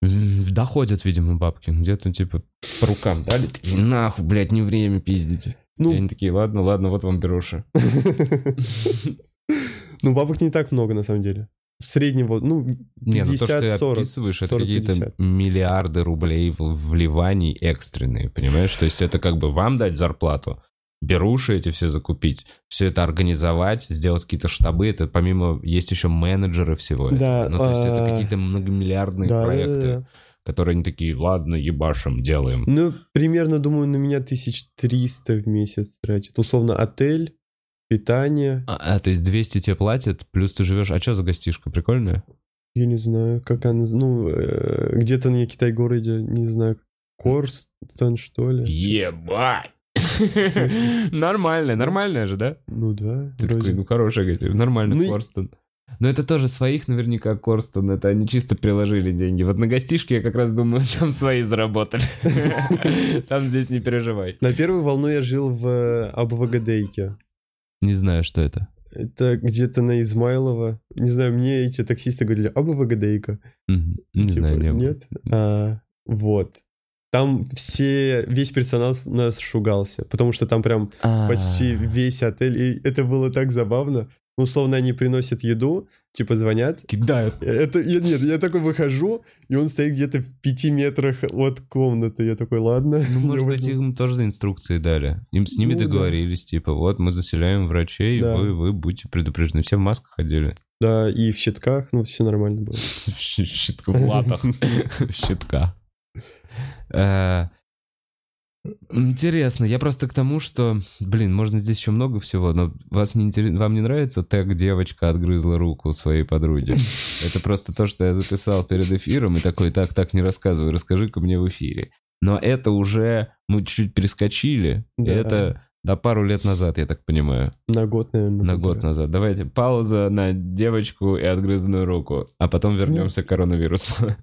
Доходят, видимо, бабки. Где-то, типа, по рукам дали. Нахуй, блядь, не время пиздите. Ну, И они такие, ладно, ладно, вот вам беруши. Ну, бабок не так много, на самом деле. Среднего, ну, Не, ну то, что ты 50-40. описываешь, это 40-50. какие-то миллиарды рублей вливаний экстренные, понимаешь? То есть это как бы вам дать зарплату, беруши эти все закупить, все это организовать, сделать какие-то штабы, это помимо есть еще менеджеры всего Да, этого. Ну, то есть это а, какие-то многомиллиардные да, да, проекты, да, да. Которые они такие, ладно, ебашим, делаем. Ну, примерно, думаю, на меня 1300 в месяц тратит. Условно, отель, питание. А, а, то есть 200 тебе платят, плюс ты живешь... А что за гостишка? Прикольная? Я не знаю, как она... Ну, э, где-то на Китай-городе, не знаю, Корстон, что ли? Ебать! Нормальная, нормальная же, да? Ну да, Ты такой, вроде. ну хорошая гостишка, нормальный Ну Корстон. Но это тоже своих наверняка Корстон, это они чисто приложили деньги. Вот на гостишке я как раз думаю, там свои заработали. Там здесь не переживай. На первую волну я жил в э, Абвагадейке. Не знаю, что это. Это где-то на Измайлова. Не знаю, мне эти таксисты говорили, Абвагадейка. Не Типа, знаю, не. Нет? А, вот. Там все, весь персонал нас шугался, потому что там прям А. почти весь отель, и это было так забавно. Ну, Условно, они приносят еду, типа звонят. Кидают. Это, я, нет, я такой выхожу, и он стоит где-то в пяти метрах от комнаты. Я такой, ладно. Ну, может быть, возьму». им тоже инструкции дали. Им с ними Ну, да. договорились, типа, вот мы заселяем врачей, Да. вы, вы будьте предупреждены. Все в масках ходили. Да, и в щитках, ну, все нормально было. В щитка в латах. В щитка. Интересно, я просто к тому, что, блин, можно здесь еще много всего, но вас не интерес- вам не нравится тег «девочка отгрызла руку своей подруге»? Это просто то, что я записал перед эфиром и такой, так, так, не рассказывай, расскажи-ка мне в эфире. Но это уже, мы чуть перескочили, и Да. это до пару лет назад, я так понимаю. На год, наверное. На год назад. Давайте пауза на девочку и отгрызанную руку, а потом вернемся к коронавирусу.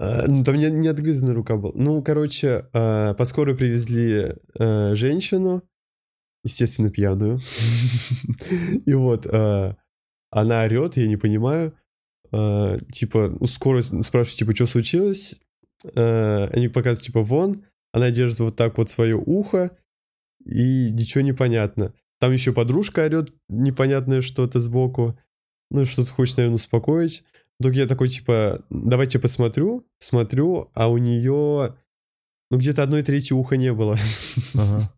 А, ну, там не, не отгрызанная рука была. Ну, короче, а, по скорой привезли а, женщину, естественно, пьяную. И вот она орет, я не понимаю. Типа, у скорой спрашивают, типа, что случилось? Они показывают, типа, вон. Она держит вот так вот свое ухо, и ничего не понятно. Там еще подружка орет непонятное что-то сбоку. Ну, что-то хочет, наверное, успокоить. Вдруг я такой, типа, давайте посмотрю. Смотрю, а у нее, ну, где-то одной трети уха не было.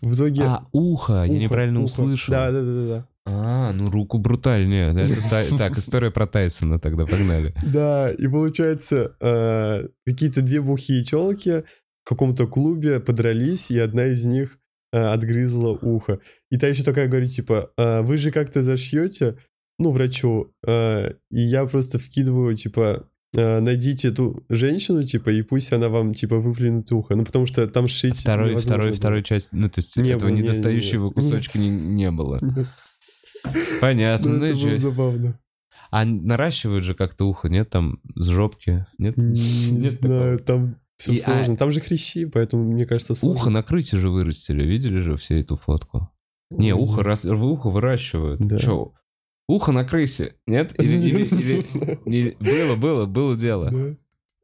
В итоге... А, ухо, я ухо, неправильно ухо. услышал. Да, да, да, да. А, ну руку брутальнее. Так, история про Тайсона тогда, погнали. Да, и получается, э, какие-то две бухие челки в каком-то клубе подрались, и одна из них э, отгрызла ухо. И та еще такая говорит, типа, «А вы же как-то зашьете, ну, врачу, э, и я просто вкидываю, типа, э, найдите эту женщину, типа, и пусть она вам, типа, выплюнет ухо. Ну, потому что там шить Второй, второй, было. второй часть, ну то есть Не этого было, не, не, недостающего не. кусочка не, не было. Нет, Понятно, ну, ну это было забавно. А наращивают же как-то ухо, нет? Там с жопки, нет? Не Нет знаю, такого? там все И, а- сложно. Там же хрящи, поэтому, мне кажется, сложно. Ухо на крысе же вырастили, видели же все эту фотку? Не, ухо, ухо выращивают. Да. Чё? Ухо на крысе, нет? Или, или- или- или- Было, было, было дело. Да.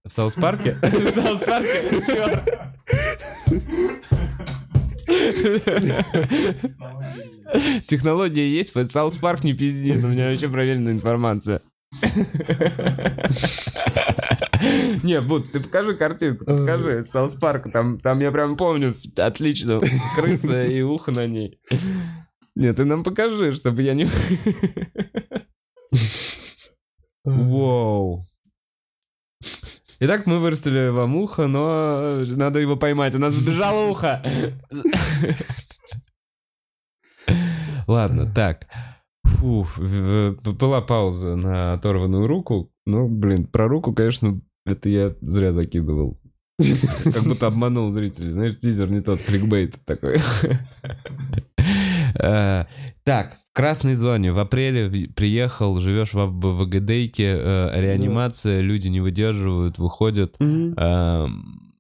В South Park'е? В South Park'е? Технология есть, под South Park не пизди, но у меня вообще проверенная информация. Не, Бутс, ты покажи картинку, покажи South Park, там, там я прям помню отлично, крыса и ухо на ней. Нет, ты нам покажи, чтобы я не... Вау. Итак, мы вырастили вам ухо, но надо его поймать. У нас сбежало ухо. Ладно, так. Фу, была пауза на оторванную руку. Ну, блин, про руку, конечно, это я зря закидывал. Как будто обманул зрителей. Знаешь, тизер не тот, кликбейт такой. Э, Так, в красной зоне в апреле приехал, живешь в ВГДейке, э, реанимация, люди не выдерживают, выходят. Эм,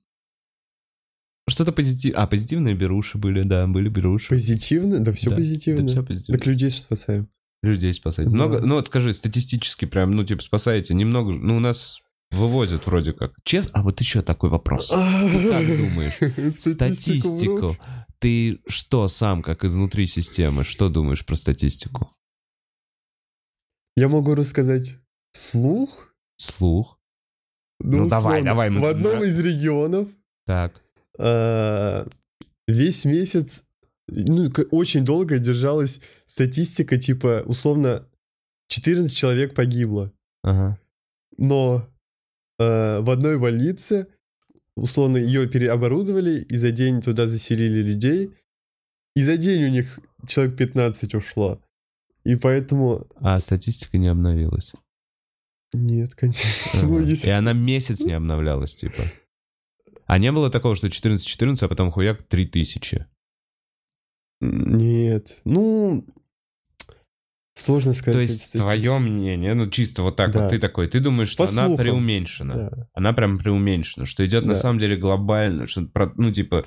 Что-то позитивное. А, позитивные беруши были, да, были беруши. Позитивно? Да все Да, позитивно. Да, все позитивно. Так людей спасаем. Людей спасаете. Да. Много, ну вот скажи, статистически прям, ну типа спасаете немного, ну у нас вывозят вроде как. Честно? А вот еще такой вопрос. Ты как думаешь? Статистику. Ты что сам, как изнутри системы, что думаешь про статистику? Я могу рассказать вслух. Слух. Ну, давай, условно, давай, мы- В одном из регионов Так. э, весь месяц, ну, очень долго держалась статистика, типа, условно, 14 человек погибло. Ага. Но э, в одной больнице, условно, ее переоборудовали, и за день туда заселили людей, и за день у них человек 15 ушло. И поэтому... А статистика не обновилась. Нет, конечно. Ага. Ну, если- И она месяц не обновлялась, типа. А не было такого, что 14-14, а потом хуяк 3000. Нет. Ну, сложно сказать. То есть твое мнение, ну чисто вот так Да. вот, ты такой, ты думаешь, что По она слухам. преуменьшена. Да. Она прям преуменьшена, что идет на Да. самом деле глобально, что, ну типа,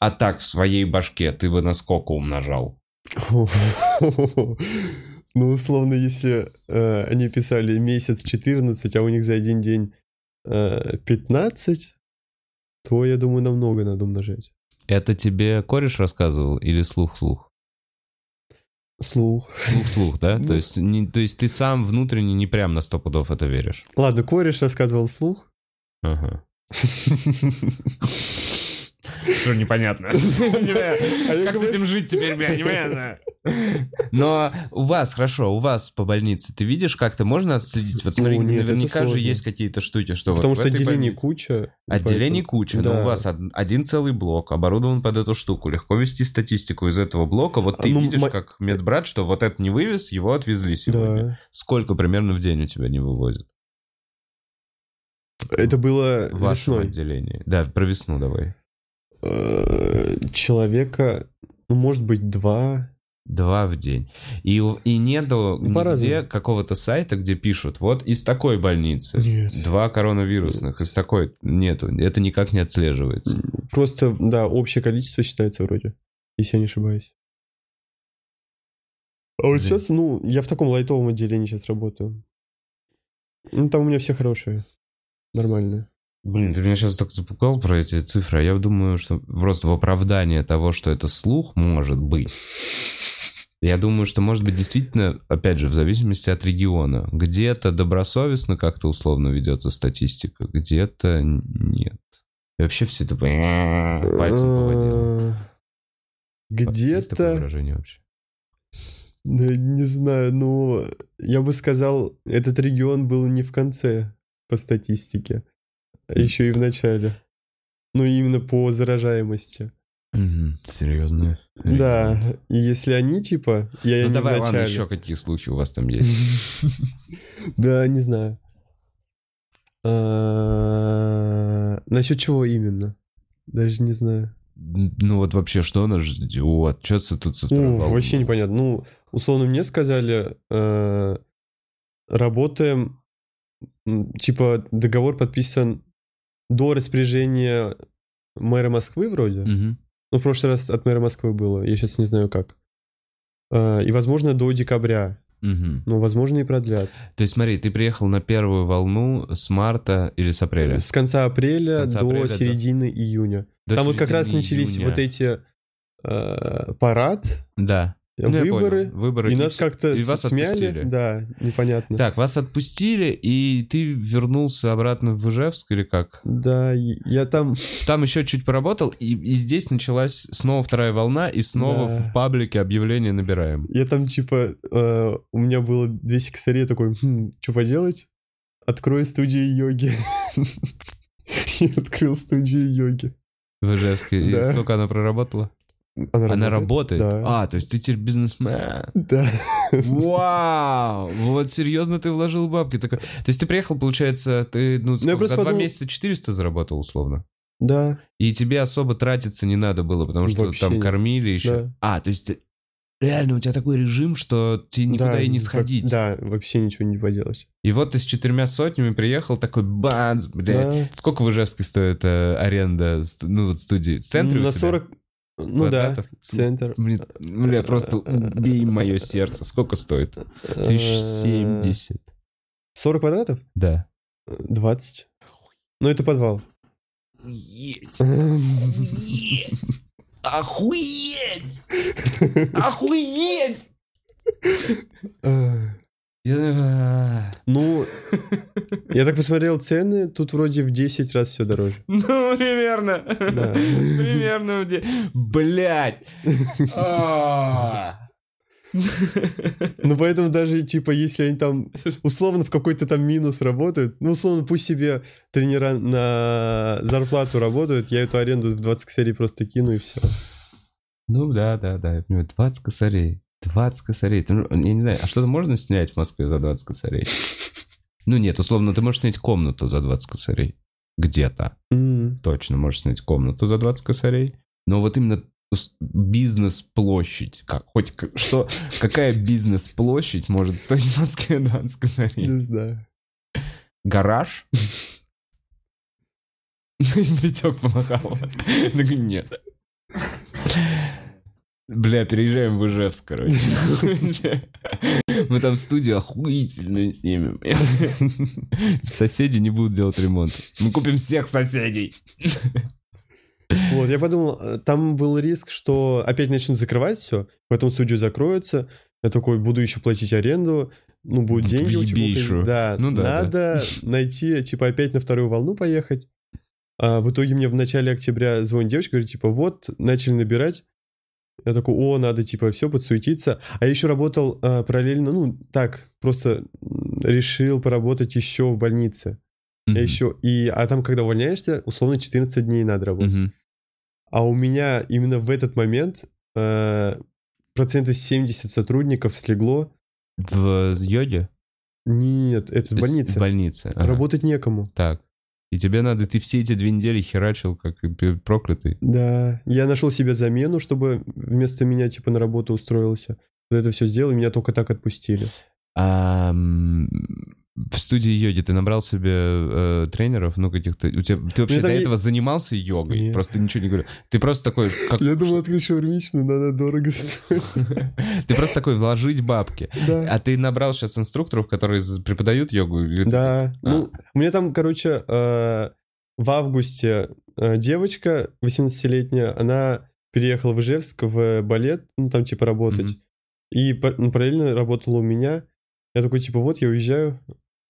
а так в своей башке ты бы на сколько умножал? Ну, условно, если э, они писали месяц 14, а у них за один день э, 15, то, я думаю, намного надо умножать. Это тебе кореш рассказывал или слух-слух? Слух. Слух-слух, да? Ну. То есть, не- то есть ты сам внутренне не прям на сто пудов это веришь? Ладно, кореш рассказывал слух. Ага. Что непонятно? А Как с этим жить теперь, бля, непонятно. Но у вас, хорошо, у вас по больнице, ты видишь, как-то можно отследить? Вот смотри, Ну, наверняка же есть какие-то штуки, что Потому что отделений куча. Отделений куча, но Да. у вас од- один целый блок оборудован под эту штуку. Легко вести статистику из этого блока. Вот ты Ну, видишь, как медбрат, что вот это не вывез, его отвезли сегодня. Сколько примерно в день у тебя не вывозят? Это было В вашем весной. отделении. Да, про весну давай. Э, Человека, ну, может быть, два. Два в день. И, и нету Ну, по-разному. нигде какого-то сайта, где пишут, вот из такой больницы Нет. два коронавирусных, из такой нету. Это никак не отслеживается. Просто, да, общее количество считается вроде, если я не ошибаюсь. А вот Блин. сейчас, ну, я в таком лайтовом отделении сейчас работаю. Ну, там у меня все хорошие, нормальные. Блин, ты меня сейчас так запугал про эти цифры, а я думаю, что просто в оправдание того, что это слух, может быть. Я думаю, что может быть действительно, опять же, в зависимости от региона. Где-то добросовестно как-то условно ведется статистика, где-то нет. И вообще все это пальцем по воде. Есть такое Где-то, выражение вообще? да, не знаю, ну, я бы сказал, этот регион был не в конце по статистике, еще и в начале. Ну, именно по заражаемости. Мгм, Серьезно. Да, и если они, типа, я Ну не давай, в ладно, еще какие слухи у вас там есть. Да, не знаю. А, Насчет чего именно? Даже не знаю. Ну вот вообще, что нас ждет? Что тут со вообще непонятно. Ну, условно мне сказали, э, работаем, типа договор подписан до распоряжения мэра Москвы вроде. Мгм. Ну, в прошлый раз от мэра Москвы было, я сейчас не знаю как. А, И, возможно, до декабря. Мгм. Ну, возможно, и продлят. То есть смотри, ты приехал на первую волну с марта или с апреля? С конца апреля С конца до апреля до- середины июня. До Там вот как раз середины начались июня. вот эти э, парад, Да. Ну, я выборы, понял. Выборы. и нас с- как-то и вас смяли. отпустили. Да, непонятно. Так, вас отпустили, и ты вернулся обратно в Ижевск или как? Да, и- я там... Там еще чуть поработал, и, и здесь началась снова вторая волна, и снова Да. в паблике объявление набираем. Я там, типа, э, у меня было 200 косарей, я такой, что поделать? Открою студию йоги. И открыл студию йоги. В Ижевске. И сколько она проработала? Она Она работает? работает? Да. А, то есть ты теперь бизнесмен. Да. Вау! Вот серьезно ты вложил бабки. Такой- То есть ты приехал, получается, ты ну, сколько, просто за два подумал- месяца 400 заработал условно? Да, И тебе особо тратиться не надо было, потому что Вообще там нет. кормили еще. Да. А, то есть ты- реально у тебя такой режим, что тебе никуда да, и не сходить. Да, вообще ничего не поделать. И вот ты с четырьмя сотнями приехал, такой бац, блядь. Да. Сколько в Ижевске стоит э, аренда, ну вот студии? В центре На тебя? 40... Ну да, Квадратов? центр. Блин, бля, просто убей мое сердце. Сколько стоит? Тысяч Э, семьдесят. 40 квадратов? Да. 20. Ну, это подвал. Охуеть! Охуеть! Охуеть! Я- Ну, я так посмотрел цены, тут вроде в 10 раз все дороже. Ну, примерно. Да. Примерно. в де- Блядь. А. Ну, поэтому даже, типа, если они там условно в какой-то там минус работают, ну, условно, пусть себе тренера на зарплату работают, я эту аренду в 20 косарей просто кину и все. Ну, да, да, да. я понимаю. 20 косарей. 20 косарей. Ты, я не знаю, а что-то можно снять в Москве за 20 косарей? Ну, нет, условно, ты можешь снять комнату за 20 косарей. Где-то. Точно можешь снять комнату за 20 косарей. Но вот именно бизнес-площадь. Как, хоть что, какая бизнес-площадь может стоить в Москве 20 косарей? Не знаю. Гараж? Витек помахал. Нет. Бля, переезжаем в Ижевск, короче. Мы там студию охуительную снимем. Соседи не будут делать ремонт. Мы купим всех соседей. Вот, я подумал, э, там был риск, что опять начнут закрывать все, потом студию закроется. Я такой, буду еще платить аренду, ну, будут Ну, деньги у тебя. Да, Ну да, надо найти, типа, опять на вторую волну поехать. А в итоге мне в начале октября звонит девочка, говорит, типа, вот, начали набирать. Я такой, о, надо, типа, все, подсуетиться. А я еще работал а, параллельно, ну, так, просто решил поработать еще в больнице. Я еще, и, а там, когда увольняешься, условно 14 дней надо работать. Мгм. А у меня именно в этот момент э, процентов 70 сотрудников слегло. В йоге? Нет, это в больнице. В больнице. ага. Работать некому. Так. И тебе надо, ты все эти две недели херачил, как проклятый. Да, я нашел себе замену, чтобы вместо меня типа на работу устроился. Вот это все сделал, и меня только так отпустили. В студии йоги ты набрал себе э, тренеров, ну каких-то... У тебя, ты вообще там до этого занимался йогой? Нет. Просто ничего не говорю. Ты просто такой... Как... Я думал, открыть шаурмичную, но она дорого стоит. Ты просто такой вложить бабки. Да. А ты набрал сейчас инструкторов, которые преподают йогу? Да. А. Ну, у меня там, короче, э, в августе э, девочка 18-летняя, она переехала в Ижевск в балет, ну, там, типа, работать. И ну, параллельно работала у меня. Я такой, типа, вот, я уезжаю.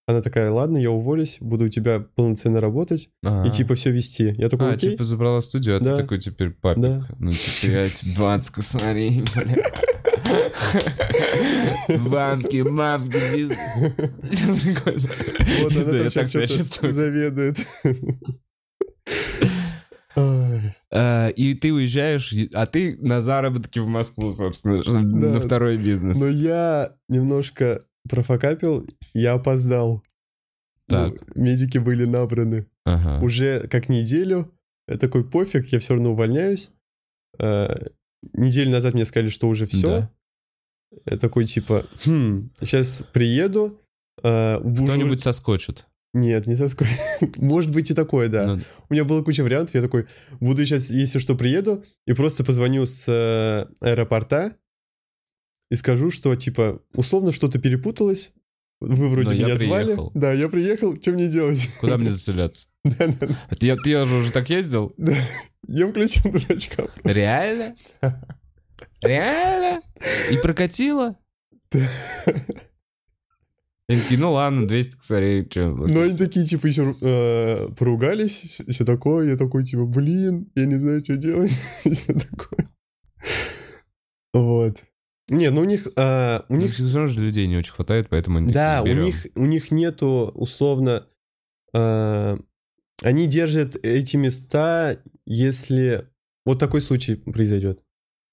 Она такая, ладно, я уволюсь, буду у тебя полноценно работать А. и, типа, все вести. Я такой, А, окей. типа забрала студию, а Да. ты такой теперь папик. Да. Ну, типа, я тебе 20 косарей, бля. Бабки. Прикольно. Вот она там сейчас заведует. А, И ты уезжаешь, а ты на заработки в Москву, собственно, на второй бизнес. Но я немножко профокапил, я опоздал. Так. Ну, медики были набраны. Ага. Уже как неделю. Я такой, пофиг, я все равно увольняюсь. Э, неделю назад мне сказали, что уже все. Да. Я такой, типа, хм, сейчас приеду. э, буду- Кто-нибудь соскочит. Нет, не соскочу. Может быть и такое, да. Ну, У меня была куча вариантов. Я такой, буду сейчас, если что, приеду и просто позвоню с э, аэропорта и скажу, что, типа, условно что-то перепуталось. Вы вроде Но я меня звали. приехал. Да, я приехал. Что мне делать? Куда мне заселяться? Да, да, я- ты же уже так ездил? Да. Я включил дурачка. Реально? Реально? И прокатило? Да. Я такие, ну ладно, 200 косарей. Но они такие, типа, еще э, поругались, все такое. Я такой, типа, блин, я не знаю, что делать. Все такое. Вот. Не, ну у них, э, у У них все равно же людей не очень хватает, поэтому Да, у них, у них нету условно... э, они держат эти места, если вот такой случай произойдет.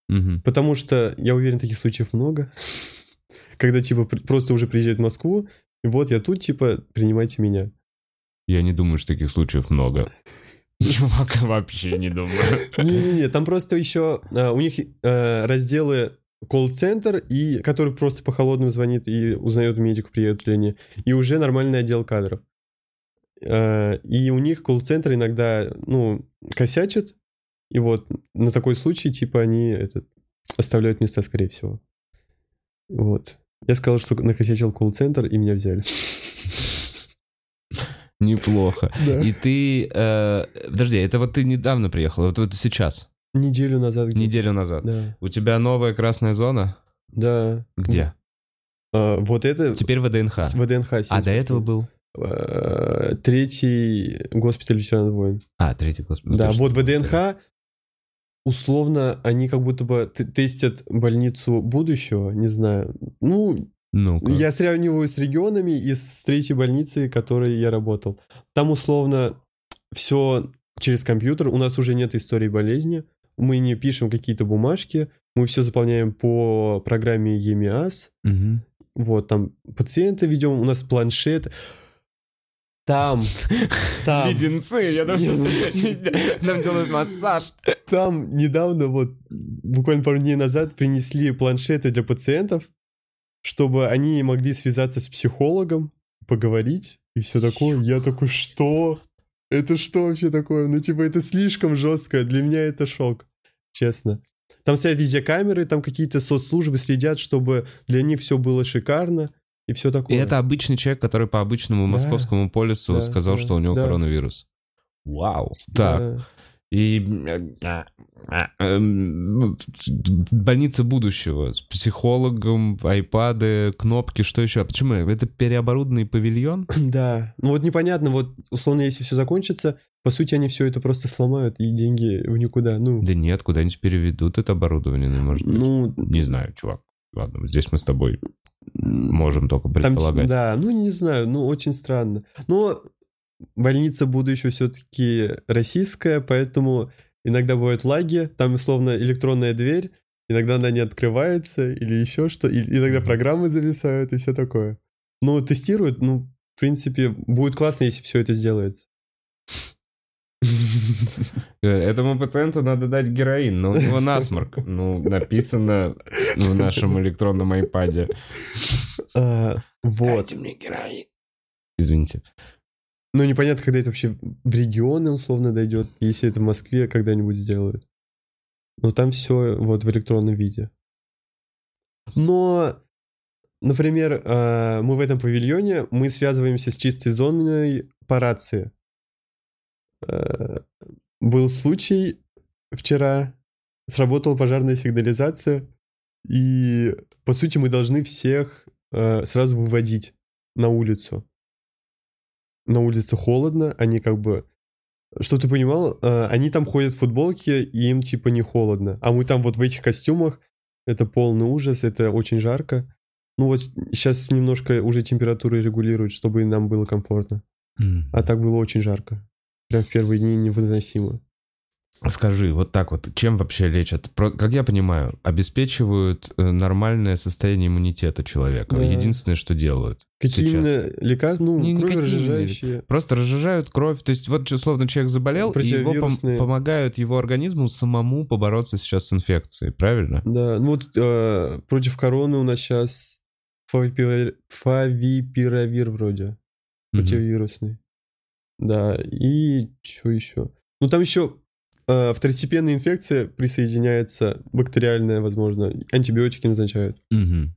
Мгм. Потому что, я уверен, таких случаев много. Когда, типа, просто уже приезжают в Москву, и вот я тут, типа, принимайте меня. Я не думаю, что таких случаев много. Чувак, вообще не думаю. Не-не-не, там просто еще э, у них разделы колл-центр, и который просто по холодному звонит и узнает, медик приедет или не. И уже нормальный отдел кадров. Э, и у них колл-центр иногда, ну, косячит. И вот на такой случай, типа, они этот, оставляют места, скорее всего. Вот. Я сказал, что накосячил колл-центр, и меня взяли. Неплохо. Да. И ты... э, подожди, это вот ты недавно приехал, вот, вот сейчас, Неделю назад где-то. неделю назад. Да. У тебя новая красная зона? Да. Где? А, вот это Теперь ВДНХ. ВДНХ. А до этого был? Э, Третий госпиталь ветеранов войн. А, третий госпиталь. Да, вот ВДНХ, условно, они как будто бы т- тестят больницу будущего, не знаю. Ну, Ну-ка. я сравниваю с регионами и с третьей больницей, в которой я работал. Там, условно, все через компьютер, у нас уже нет истории болезни, мы не пишем какие-то бумажки, мы все заполняем по программе ЕМИАС, Мгм. вот, там пациента ведем, у нас планшет. Там, там, Леденцы, я думаю, нам делают массаж. там недавно, вот, буквально пару дней назад принесли планшеты для пациентов, чтобы они могли связаться с психологом, поговорить и все такое. Я такой, что? Это что вообще такое? Ну, типа, это слишком жестко. Для меня это шок, честно. Там стоят везде камеры, там какие-то соцслужбы следят, чтобы для них все было шикарно и все И такое. это обычный человек, который по обычному Да. московскому полюсу Да, сказал, да, что у него да. коронавирус. Вау. Так, Да. И э, э, эм, больница будущего с психологом, айпады, кнопки, что еще? Почему? Это переоборудованный павильон? Да, ну вот непонятно, вот условно, если все закончится, по сути, они все это просто сломают, и деньги в никуда, ну, Да нет, куда-нибудь переведут это оборудование, ну, может быть. ну, Не знаю, чувак. Ладно, здесь мы с тобой можем только там, предполагать. да, ну, не знаю, ну, очень странно. Но больница будущего все-таки российская, поэтому иногда бывают лаги, там, условно, электронная дверь, иногда она не открывается, или еще что, и иногда программы зависают, и все такое. Ну, тестируют, ну, в принципе, будет классно, если все это сделается. Э, Этому пациенту надо дать героин, но у него насморк. Ну, написано в нашем электронном айпаде. А, Вот. мне героин. Извините. Ну, непонятно, когда это вообще в регионы условно дойдет, если это в Москве когда-нибудь сделают. Но там все вот в электронном виде. Но, например, а, мы в этом павильоне, мы связываемся с чистой зоной по рации. А, Был случай вчера, сработала пожарная сигнализация, и, по сути, мы должны всех а, сразу выводить на улицу на улице холодно, они как бы... Что ты понимал, э, они там ходят в футболке, и им типа не холодно. А мы там вот в этих костюмах, это полный ужас, это очень жарко. Ну вот сейчас немножко уже температуры регулируют, чтобы нам было комфортно. А так было очень жарко. Прям в первые дни невыносимо. Скажи, вот так вот, чем вообще лечат? Про- Как я понимаю, обеспечивают э, нормальное состояние иммунитета человека. Да. Единственное, что делают. Какие сейчас. именно лекарства? Ну, Не- кровь разжижающие. Просто разжижают кровь. То есть вот, условно, человек заболел, и его пом- помогают его организму самому побороться сейчас с инфекцией, правильно? Да, ну вот э, против короны у нас сейчас фавипир- фавипиравир вроде. Противовирусный. Да, и что еще? Ну, там еще второстепенная инфекция присоединяется, бактериальная, возможно, антибиотики назначают. Мгм.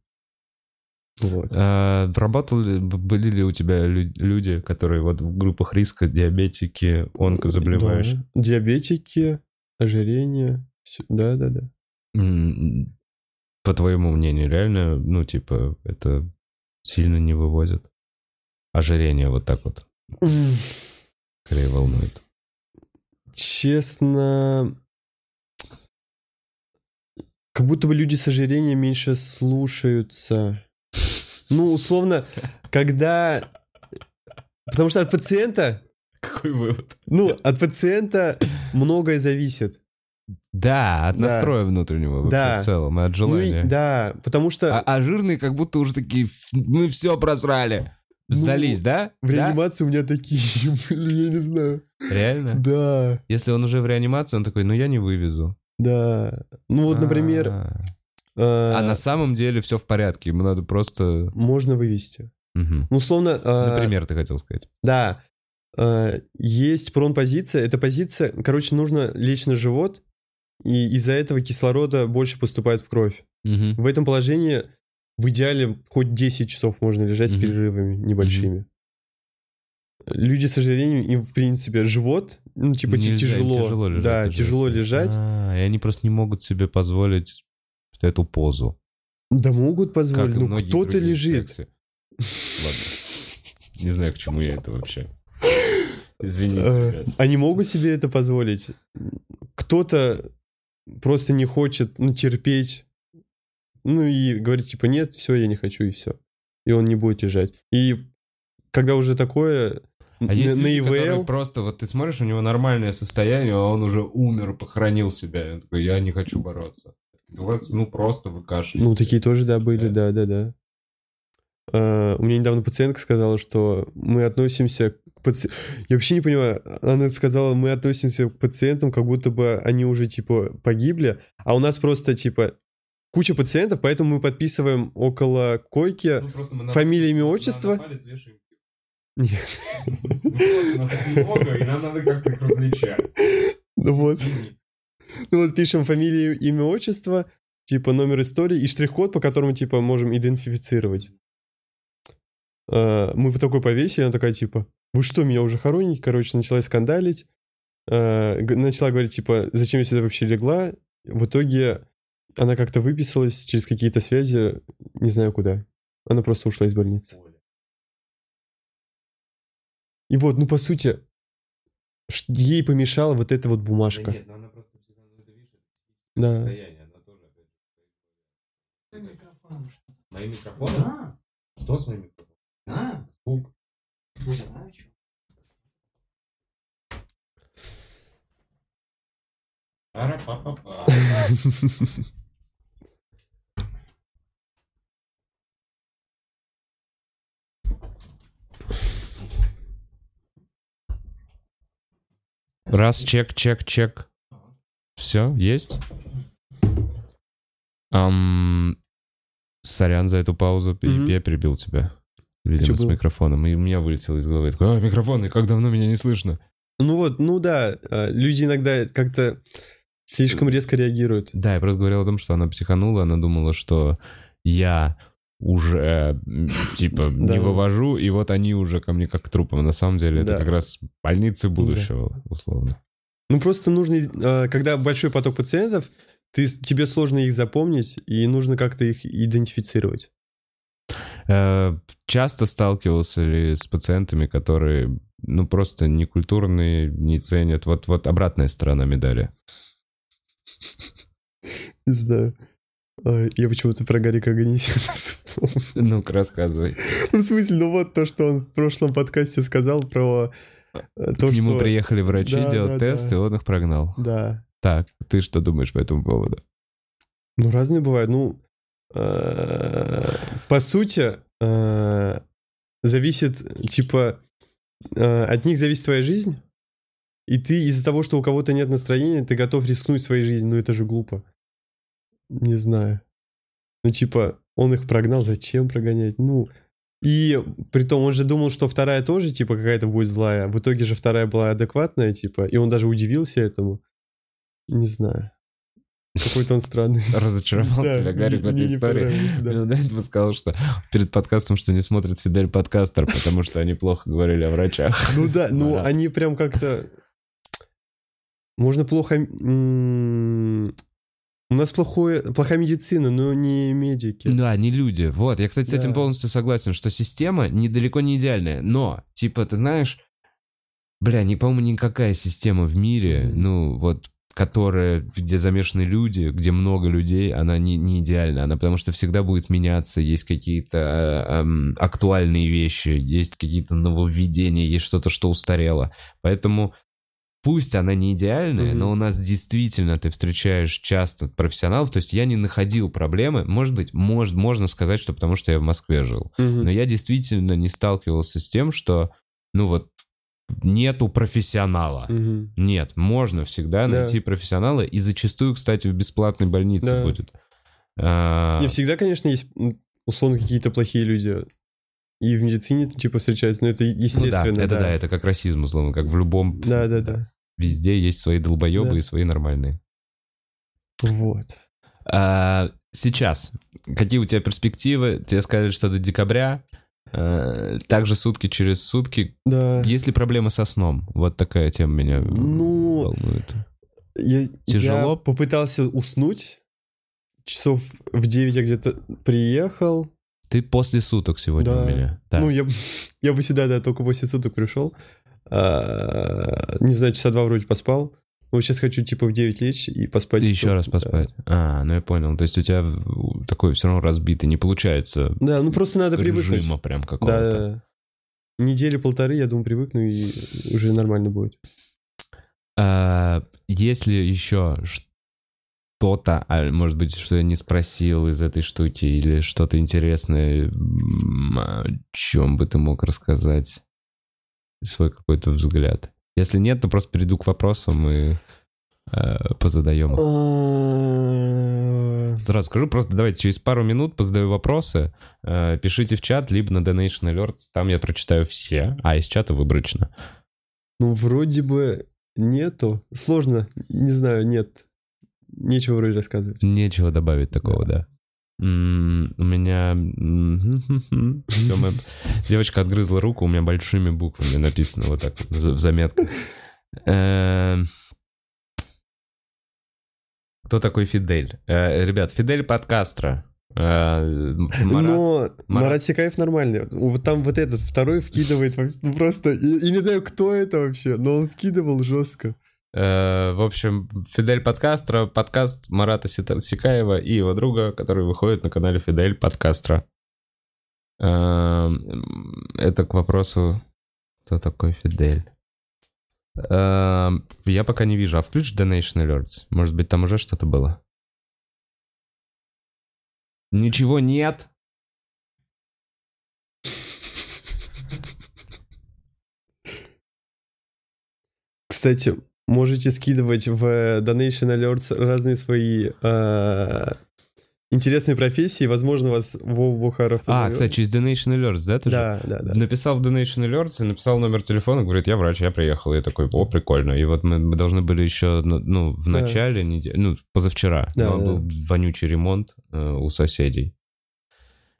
Вот. А, Работал ли, б- были ли у тебя лю- люди, которые вот в группах риска, диабетики, онкозаболевающие? Да. Диабетики, ожирение, всё- да-да-да. М, По твоему мнению, реально, ну, типа, это сильно не вывозит? Ожирение вот так вот скорее волнует. Честно, как будто бы люди с ожирением меньше слушаются. Ну, условно, когда... Потому что от пациента, Какой вывод? ну, от пациента многое зависит. Да, от Да. настроя внутреннего вообще Да. в целом, и от Ну желания. да, потому что А, а жирные как будто уже такие, «Ф, мы все просрали. Ну, Сдались, да? в Да? реанимации у меня такие были, я не знаю. Реально? Да, Если он уже в реанимации, он такой, ну я не вывезу. да. Ну вот, например... А, э, а на самом деле все в порядке, ему надо просто... Можно вывести. Ну, условно... э, Например, ты хотел сказать. Да. Э, Есть пронпозиция. Эта позиция, короче, нужно лечь на живот, и из-за этого кислорода больше поступает в кровь. В этом положении в идеале хоть 10 часов можно лежать с Мгм. перерывами небольшими. люди с ожирением, им, в принципе, живот, ну, типа, ти- Нельзя, тяжело. тяжело лежать, да, лежать. тяжело лежать. А, и они просто не могут себе позволить эту позу. Да могут позволить, ну кто-то лежит. Ладно. Не знаю, к чему я это вообще. Извините, Э. Они могут себе это позволить. Кто-то просто не хочет, ну, терпеть. Ну, и говорит, типа, нет, все, я не хочу, и все. И он не будет лежать. И когда уже такое, А на, есть на люди, ИВЛ, просто, вот ты смотришь, у него нормальное состояние, а он уже умер, похоронил себя. Я такой, я не хочу бороться. У вас, ну, просто вы кашляете. ну, такие тоже, да, были, Да. да, да, да. А, у меня недавно пациентка сказала, что мы относимся к пациентам... Я вообще не понимаю, она сказала, мы относимся к пациентам, как будто бы они уже, типа, погибли, а у нас просто, типа, куча пациентов, поэтому мы подписываем около койки Ну, фамилия, имя, отчество? Нет. Ну, просто нас так много, и нам надо как-то их различать. Ну вот. Ну вот пишем фамилию, имя, отчество, типа номер истории и штрих-код, по которому типа можем идентифицировать. А, Мы вот такой повесили, она такая типа, вы что, меня уже хороните? Короче, начала скандалить. А, Начала говорить, типа, зачем я сюда вообще легла? В итоге она как-то выписалась через какие-то связи, не знаю куда. Она просто ушла из больницы. И вот, ну по сути, ей помешала вот эта вот Да бумажка. нет, но она просто Да. состояние, она тоже, опять же, Микрофон. С моим микрофоном? Да, Что с моим микрофоном? да. Звук. Не знаю, чё. Ара-па-па-па. Раз, чек, чек, чек. Все, есть? Ам, сорян за эту паузу, я- Мгм. я перебил тебя. Видимо, с было? микрофоном. И у меня вылетело из головы. Я Такой, а, микрофон, и как давно меня не слышно? Ну вот, ну да, а, люди иногда как-то слишком резко реагируют. Да, я просто говорил о том, что она психанула, она думала, что я уже, типа, не вывожу, и вот они уже ко мне как к трупам. На самом деле это как раз больницы будущего, условно. Ну просто нужно, а, когда большой поток пациентов, ты, тебе сложно их запомнить, и нужно как-то их идентифицировать. Э, Часто сталкивался ли с пациентами, которые, ну, просто некультурные, не ценят. Вот, вот обратная сторона медали. Не знаю. Я почему-то про Гарика вспомнил. Ну-ка, рассказывай. Ну, в смысле, ну вот то, что он в прошлом подкасте сказал про э, то, К нему что... приехали врачи Да, делать да, тест, да. и он их прогнал. Да. Так, ты что думаешь по этому поводу? Ну, разные бывают. Ну, э, по сути, э, зависит, типа, от них зависит твоя жизнь, и ты из-за того, что у кого-то нет настроения, ты готов рискнуть своей жизнью. Ну, это же глупо. Не знаю. Ну, типа, он их прогнал, зачем прогонять? Ну, и притом он же думал, что вторая тоже, типа, какая-то будет злая. В итоге же вторая была адекватная, типа, и он даже удивился этому. Не знаю. Какой-то он странный. Разочаровал Да, тебя, Гарик, в этой истории. да. Мне Даня сказал, что перед подкастом, что не смотрит Фидель подкастер, потому что они плохо говорили о врачах. Ну да, ну они прям как-то... Можно плохо... У нас плохое, плохая медицина, но не медики. Да, не люди. Вот, я, кстати, с этим Да. полностью согласен, что система недалеко не идеальная. Но, типа, ты знаешь, бля, не по-моему, никакая система в мире, ну, вот, которая, где замешаны люди, где много людей, она не, не идеальна. Она потому что всегда будет меняться, есть какие-то э, эм, актуальные вещи, есть какие-то нововведения, есть что-то, что устарело. Поэтому пусть она не идеальная, Мгм. но у нас действительно ты встречаешь часто профессионалов, то есть я не находил проблемы, может быть, может, можно сказать, что потому что я в Москве жил, Мгм. но я действительно не сталкивался с тем, что, ну вот, нету профессионала. Мгм. Нет, можно всегда Да. найти профессионала, и зачастую, кстати, в бесплатной больнице Да. будет. А, Не всегда, конечно, есть условно какие-то плохие люди. И в медицине типа встречаются, но это ну да, естественно. это да. это как расизм, условно, как в любом... Да, да, да. Везде есть свои долбоебы Да. и свои нормальные. Вот. А, сейчас, какие у тебя перспективы? Тебе сказали, что до декабря. Э, Также сутки через сутки. Да. Есть ли проблемы со сном? Вот такая тема меня Ну, волнует. Я, Тяжело? я попытался уснуть. Часов в 9 я где-то приехал. Ты после суток сегодня Да. у меня. Да. Ну, я, я бы сюда, да, только после суток пришел. А, не знаю, часа два вроде поспал. Вот сейчас хочу, типа, в 9 лечь и поспать. И еще раз да. поспать. А, ну я понял. То есть у тебя такой все равно разбитый. Не получается Да, ну просто надо привыкнуть. режима прям Да, какого-то. да, да. Недели полторы, я думаю, привыкну и уже нормально будет. А, Если еще что-то, а, может быть, что я не спросил из этой штуки, или что-то интересное, о чем бы ты мог рассказать? Свой какой-то взгляд. Если нет, то просто перейду к вопросам и э, позадаем их. Сразу скажу, просто давайте через пару минут позадаю вопросы. Э, Пишите в чат, либо на Donation Alerts, там я прочитаю все, а из чата выборочно. Ну, вроде бы нету. Сложно, не знаю, нет. Нечего вроде рассказывать. Нечего добавить такого, да. М, У меня... Девочка отгрызла руку, у меня большими буквами написано вот так в заметках. Эм, Кто такой Фидель? Э, Ребят, Фидель подкастро. Э, Марат- Но Марат, Марат- Секаев нормальный. Там вот этот второй вкидывает ну, просто... И, и не знаю, кто это вообще, но он вкидывал жестко. Э, В общем, Фидель подкастро, подкаст Марата Сикаева и его друга, который выходит на канале Фидель подкастро. Эм, Это к вопросу, кто такой Фидель. Эм, Я пока не вижу. А включи Donation Alerts. Может быть, там уже что-то было? Ничего нет. Кстати, можете скидывать в Donation Alerts разные свои э, интересные профессии. Возможно, вас Вов Бухаров... А, позовет. кстати, через Donation Alerts, да? ты же? Да, да, да. Написал в Donation Alerts и написал номер телефона, говорит, я врач, я приехал. И такой, о, прикольно. И вот мы, мы должны были еще, ну, ну, в Да. начале недели, ну, позавчера, Да, да. был вонючий ремонт э, у соседей.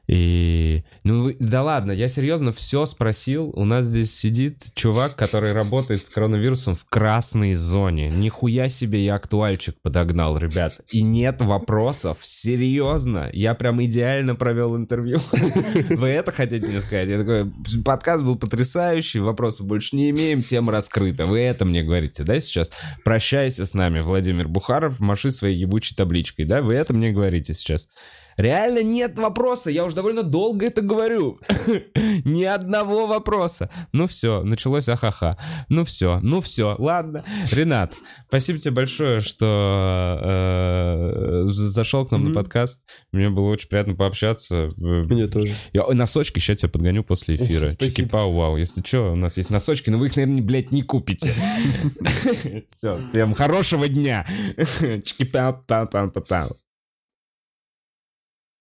И, ну, да ладно, я серьезно все спросил. У нас здесь сидит чувак, который работает с коронавирусом в красной зоне. Нихуя себе я актуальчик подогнал, ребят. И нет вопросов, серьезно. Я прям идеально провел интервью. Вы это хотите мне сказать? Я такой, подкаст был потрясающий, вопросов больше не имеем, тема раскрыта. Вы это мне говорите, да, сейчас? Прощайся с нами, Владимир Бухаров, маши своей ебучей табличкой, да? Вы это мне говорите сейчас? Реально нет вопроса, я уже довольно долго это говорю. Ни одного вопроса. Ну все, началось ахаха. Ну все, ну все, ладно. Ренат, спасибо тебе большое, что э, зашел к нам на подкаст. Мне было очень приятно пообщаться. Мне тоже. Я носочки сейчас тебя подгоню после эфира. Спасибо. Чики-пау, вау. Если что, у нас есть носочки, но вы их, наверное, блядь, не купите. Все, всем хорошего дня. Чики-пау, пау, пау, пау.